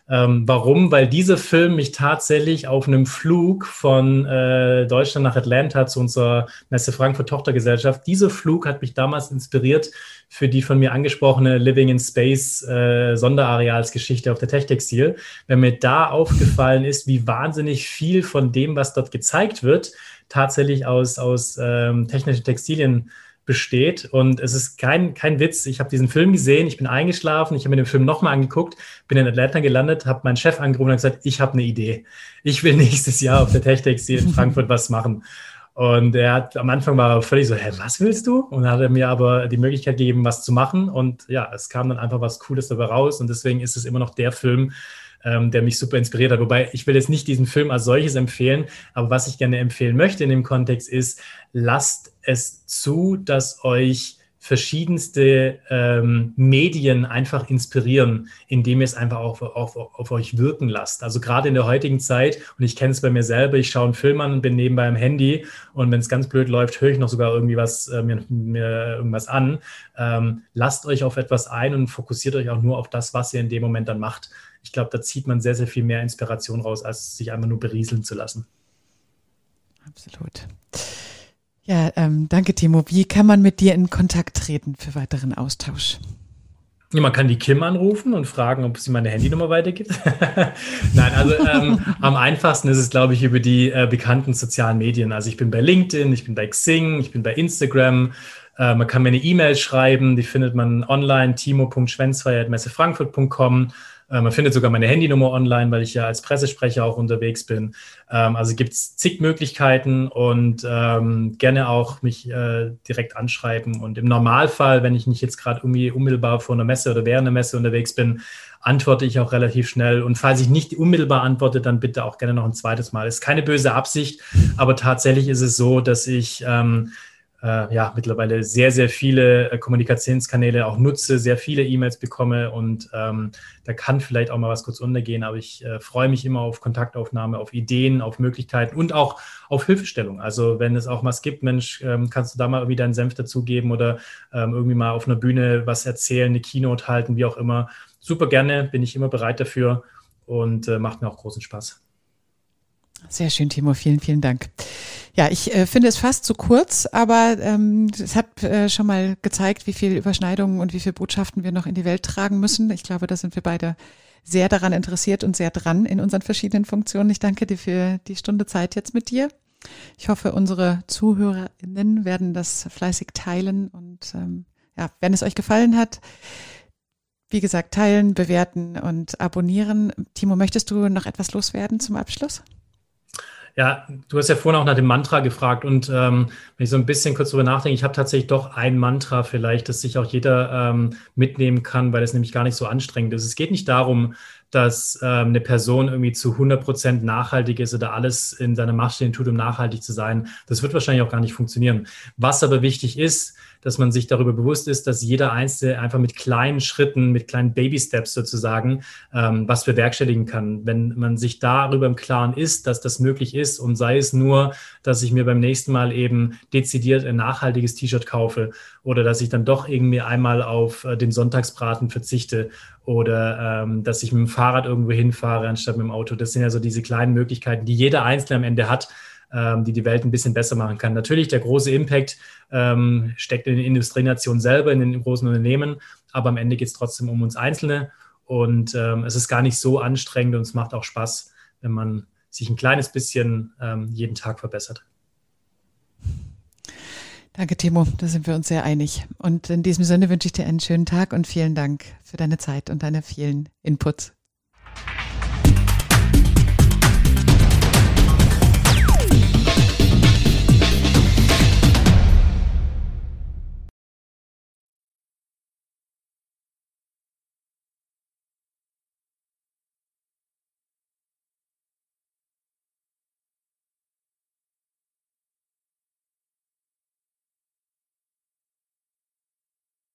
ähm, warum? Weil dieser Film mich tatsächlich auf einem Flug von äh, Deutschland nach Atlanta zu unserer Messe Frankfurt Tochtergesellschaft, dieser Flug hat mich damals inspiriert für die von mir angesprochene Living in Space äh, Sonderarealsgeschichte auf der Techtextil. Wenn mir da aufgefallen ist, wie wahnsinnig viel von dem, was dort gezeigt wird, tatsächlich aus, aus ähm, technischen Textilien besteht. Und es ist kein, kein Witz. Ich habe diesen Film gesehen, ich bin eingeschlafen, ich habe mir den Film nochmal angeguckt, bin in Atlanta gelandet, habe meinen Chef angerufen und gesagt, ich habe eine Idee. Ich will <laughs> nächstes Jahr auf der Tech-Textil in Frankfurt was machen. Und er hat am Anfang war völlig so, hä, was willst du? Und dann hat er mir aber die Möglichkeit gegeben, was zu machen. Und ja, es kam dann einfach was Cooles dabei raus. Und deswegen ist es immer noch der Film, ähm, der mich super inspiriert hat. Wobei ich will jetzt nicht diesen Film als solches empfehlen, aber was ich gerne empfehlen möchte in dem Kontext ist, lasst es zu, dass euch verschiedenste ähm, Medien einfach inspirieren, indem ihr es einfach auf, auf, auf, euch wirken lasst. Also gerade in der heutigen Zeit, und ich kenne es bei mir selber, ich schaue einen Film an und bin nebenbei am Handy und wenn es ganz blöd läuft, höre ich noch sogar irgendwie was, äh, mir, mir, irgendwas an. Ähm, lasst euch auf etwas ein und fokussiert euch auch nur auf das, was ihr in dem Moment dann macht ich glaube, da zieht man sehr, sehr viel mehr Inspiration raus, als sich einfach nur berieseln zu lassen. Absolut. Ja, ähm, danke Timo. Wie kann man mit dir in Kontakt treten für weiteren Austausch? Ja, man kann die Kim anrufen und fragen, ob sie meine Handynummer weitergibt. <laughs> Nein, also ähm, <laughs> am einfachsten ist es, glaube ich, über die äh, bekannten sozialen Medien. Also ich bin bei LinkedIn, ich bin bei Xing, ich bin bei Instagram. Äh, man kann mir eine E-Mail schreiben, die findet man online, timo.schwenzfeier.messefrankfurt.com. Äh, man findet sogar meine Handynummer online, weil ich ja als Pressesprecher auch unterwegs bin. Ähm, also gibt es zig Möglichkeiten und ähm, gerne auch mich äh, direkt anschreiben. Und im Normalfall, wenn ich nicht jetzt gerade unmittelbar vor einer Messe oder während einer Messe unterwegs bin, antworte ich auch relativ schnell. Und falls ich nicht unmittelbar antworte, dann bitte auch gerne noch ein zweites Mal. Ist keine böse Absicht, aber tatsächlich ist es so, dass ich ähm, äh, ja, mittlerweile sehr, sehr viele äh, Kommunikationskanäle auch nutze, sehr viele E-Mails bekomme und ähm, da kann vielleicht auch mal was kurz untergehen, aber ich äh, freue mich immer auf Kontaktaufnahme, auf Ideen, auf Möglichkeiten und auch auf Hilfestellung. Also wenn es auch was gibt, Mensch, ähm, kannst du da mal irgendwie deinen Senf dazugeben oder ähm, irgendwie mal auf einer Bühne was erzählen, eine Keynote halten, wie auch immer. Super gerne, bin ich immer bereit dafür und äh, macht mir auch großen Spaß. Sehr schön, Timo. Vielen, vielen Dank. Ja, ich äh, finde es fast zu kurz, aber ähm, es hat äh, schon mal gezeigt, wie viel Überschneidungen und wie viele Botschaften wir noch in die Welt tragen müssen. Ich glaube, da sind wir beide sehr daran interessiert und sehr dran in unseren verschiedenen Funktionen. Ich danke dir für die Stunde Zeit jetzt mit dir. Ich hoffe, unsere ZuhörerInnen werden das fleißig teilen und ähm, ja, wenn es euch gefallen hat, wie gesagt, teilen, bewerten und abonnieren. Timo, möchtest du noch etwas loswerden zum Abschluss? Ja, du hast ja vorhin auch nach dem Mantra gefragt und ähm, wenn ich so ein bisschen kurz drüber nachdenke, ich habe tatsächlich doch ein Mantra vielleicht, das sich auch jeder ähm, mitnehmen kann, weil es nämlich gar nicht so anstrengend ist. Es geht nicht darum, dass ähm, eine Person irgendwie zu 100 Prozent nachhaltig ist oder alles in seiner Macht stehen tut, um nachhaltig zu sein. Das wird wahrscheinlich auch gar nicht funktionieren. Was aber wichtig ist, dass man sich darüber bewusst ist, dass jeder Einzelne einfach mit kleinen Schritten, mit kleinen Baby-Steps sozusagen ähm, was bewerkstelligen kann. Wenn man sich darüber im Klaren ist, dass das möglich ist und sei es nur, dass ich mir beim nächsten Mal eben dezidiert ein nachhaltiges T-Shirt kaufe oder dass ich dann doch irgendwie einmal auf äh, den Sonntagsbraten verzichte oder ähm, dass ich mit dem Fahrrad irgendwo hinfahre anstatt mit dem Auto. Das sind ja so diese kleinen Möglichkeiten, die jeder Einzelne am Ende hat, ähm, die die Welt ein bisschen besser machen kann. Natürlich, der große Impact ähm, steckt in den Industrienationen selber, in den großen Unternehmen, aber am Ende geht es trotzdem um uns Einzelne und ähm, es ist gar nicht so anstrengend und es macht auch Spaß, wenn man sich ein kleines bisschen ähm, jeden Tag verbessert. Danke, Timo. Da sind wir uns sehr einig. Und in diesem Sinne wünsche ich dir einen schönen Tag und vielen Dank für deine Zeit und deine vielen Inputs.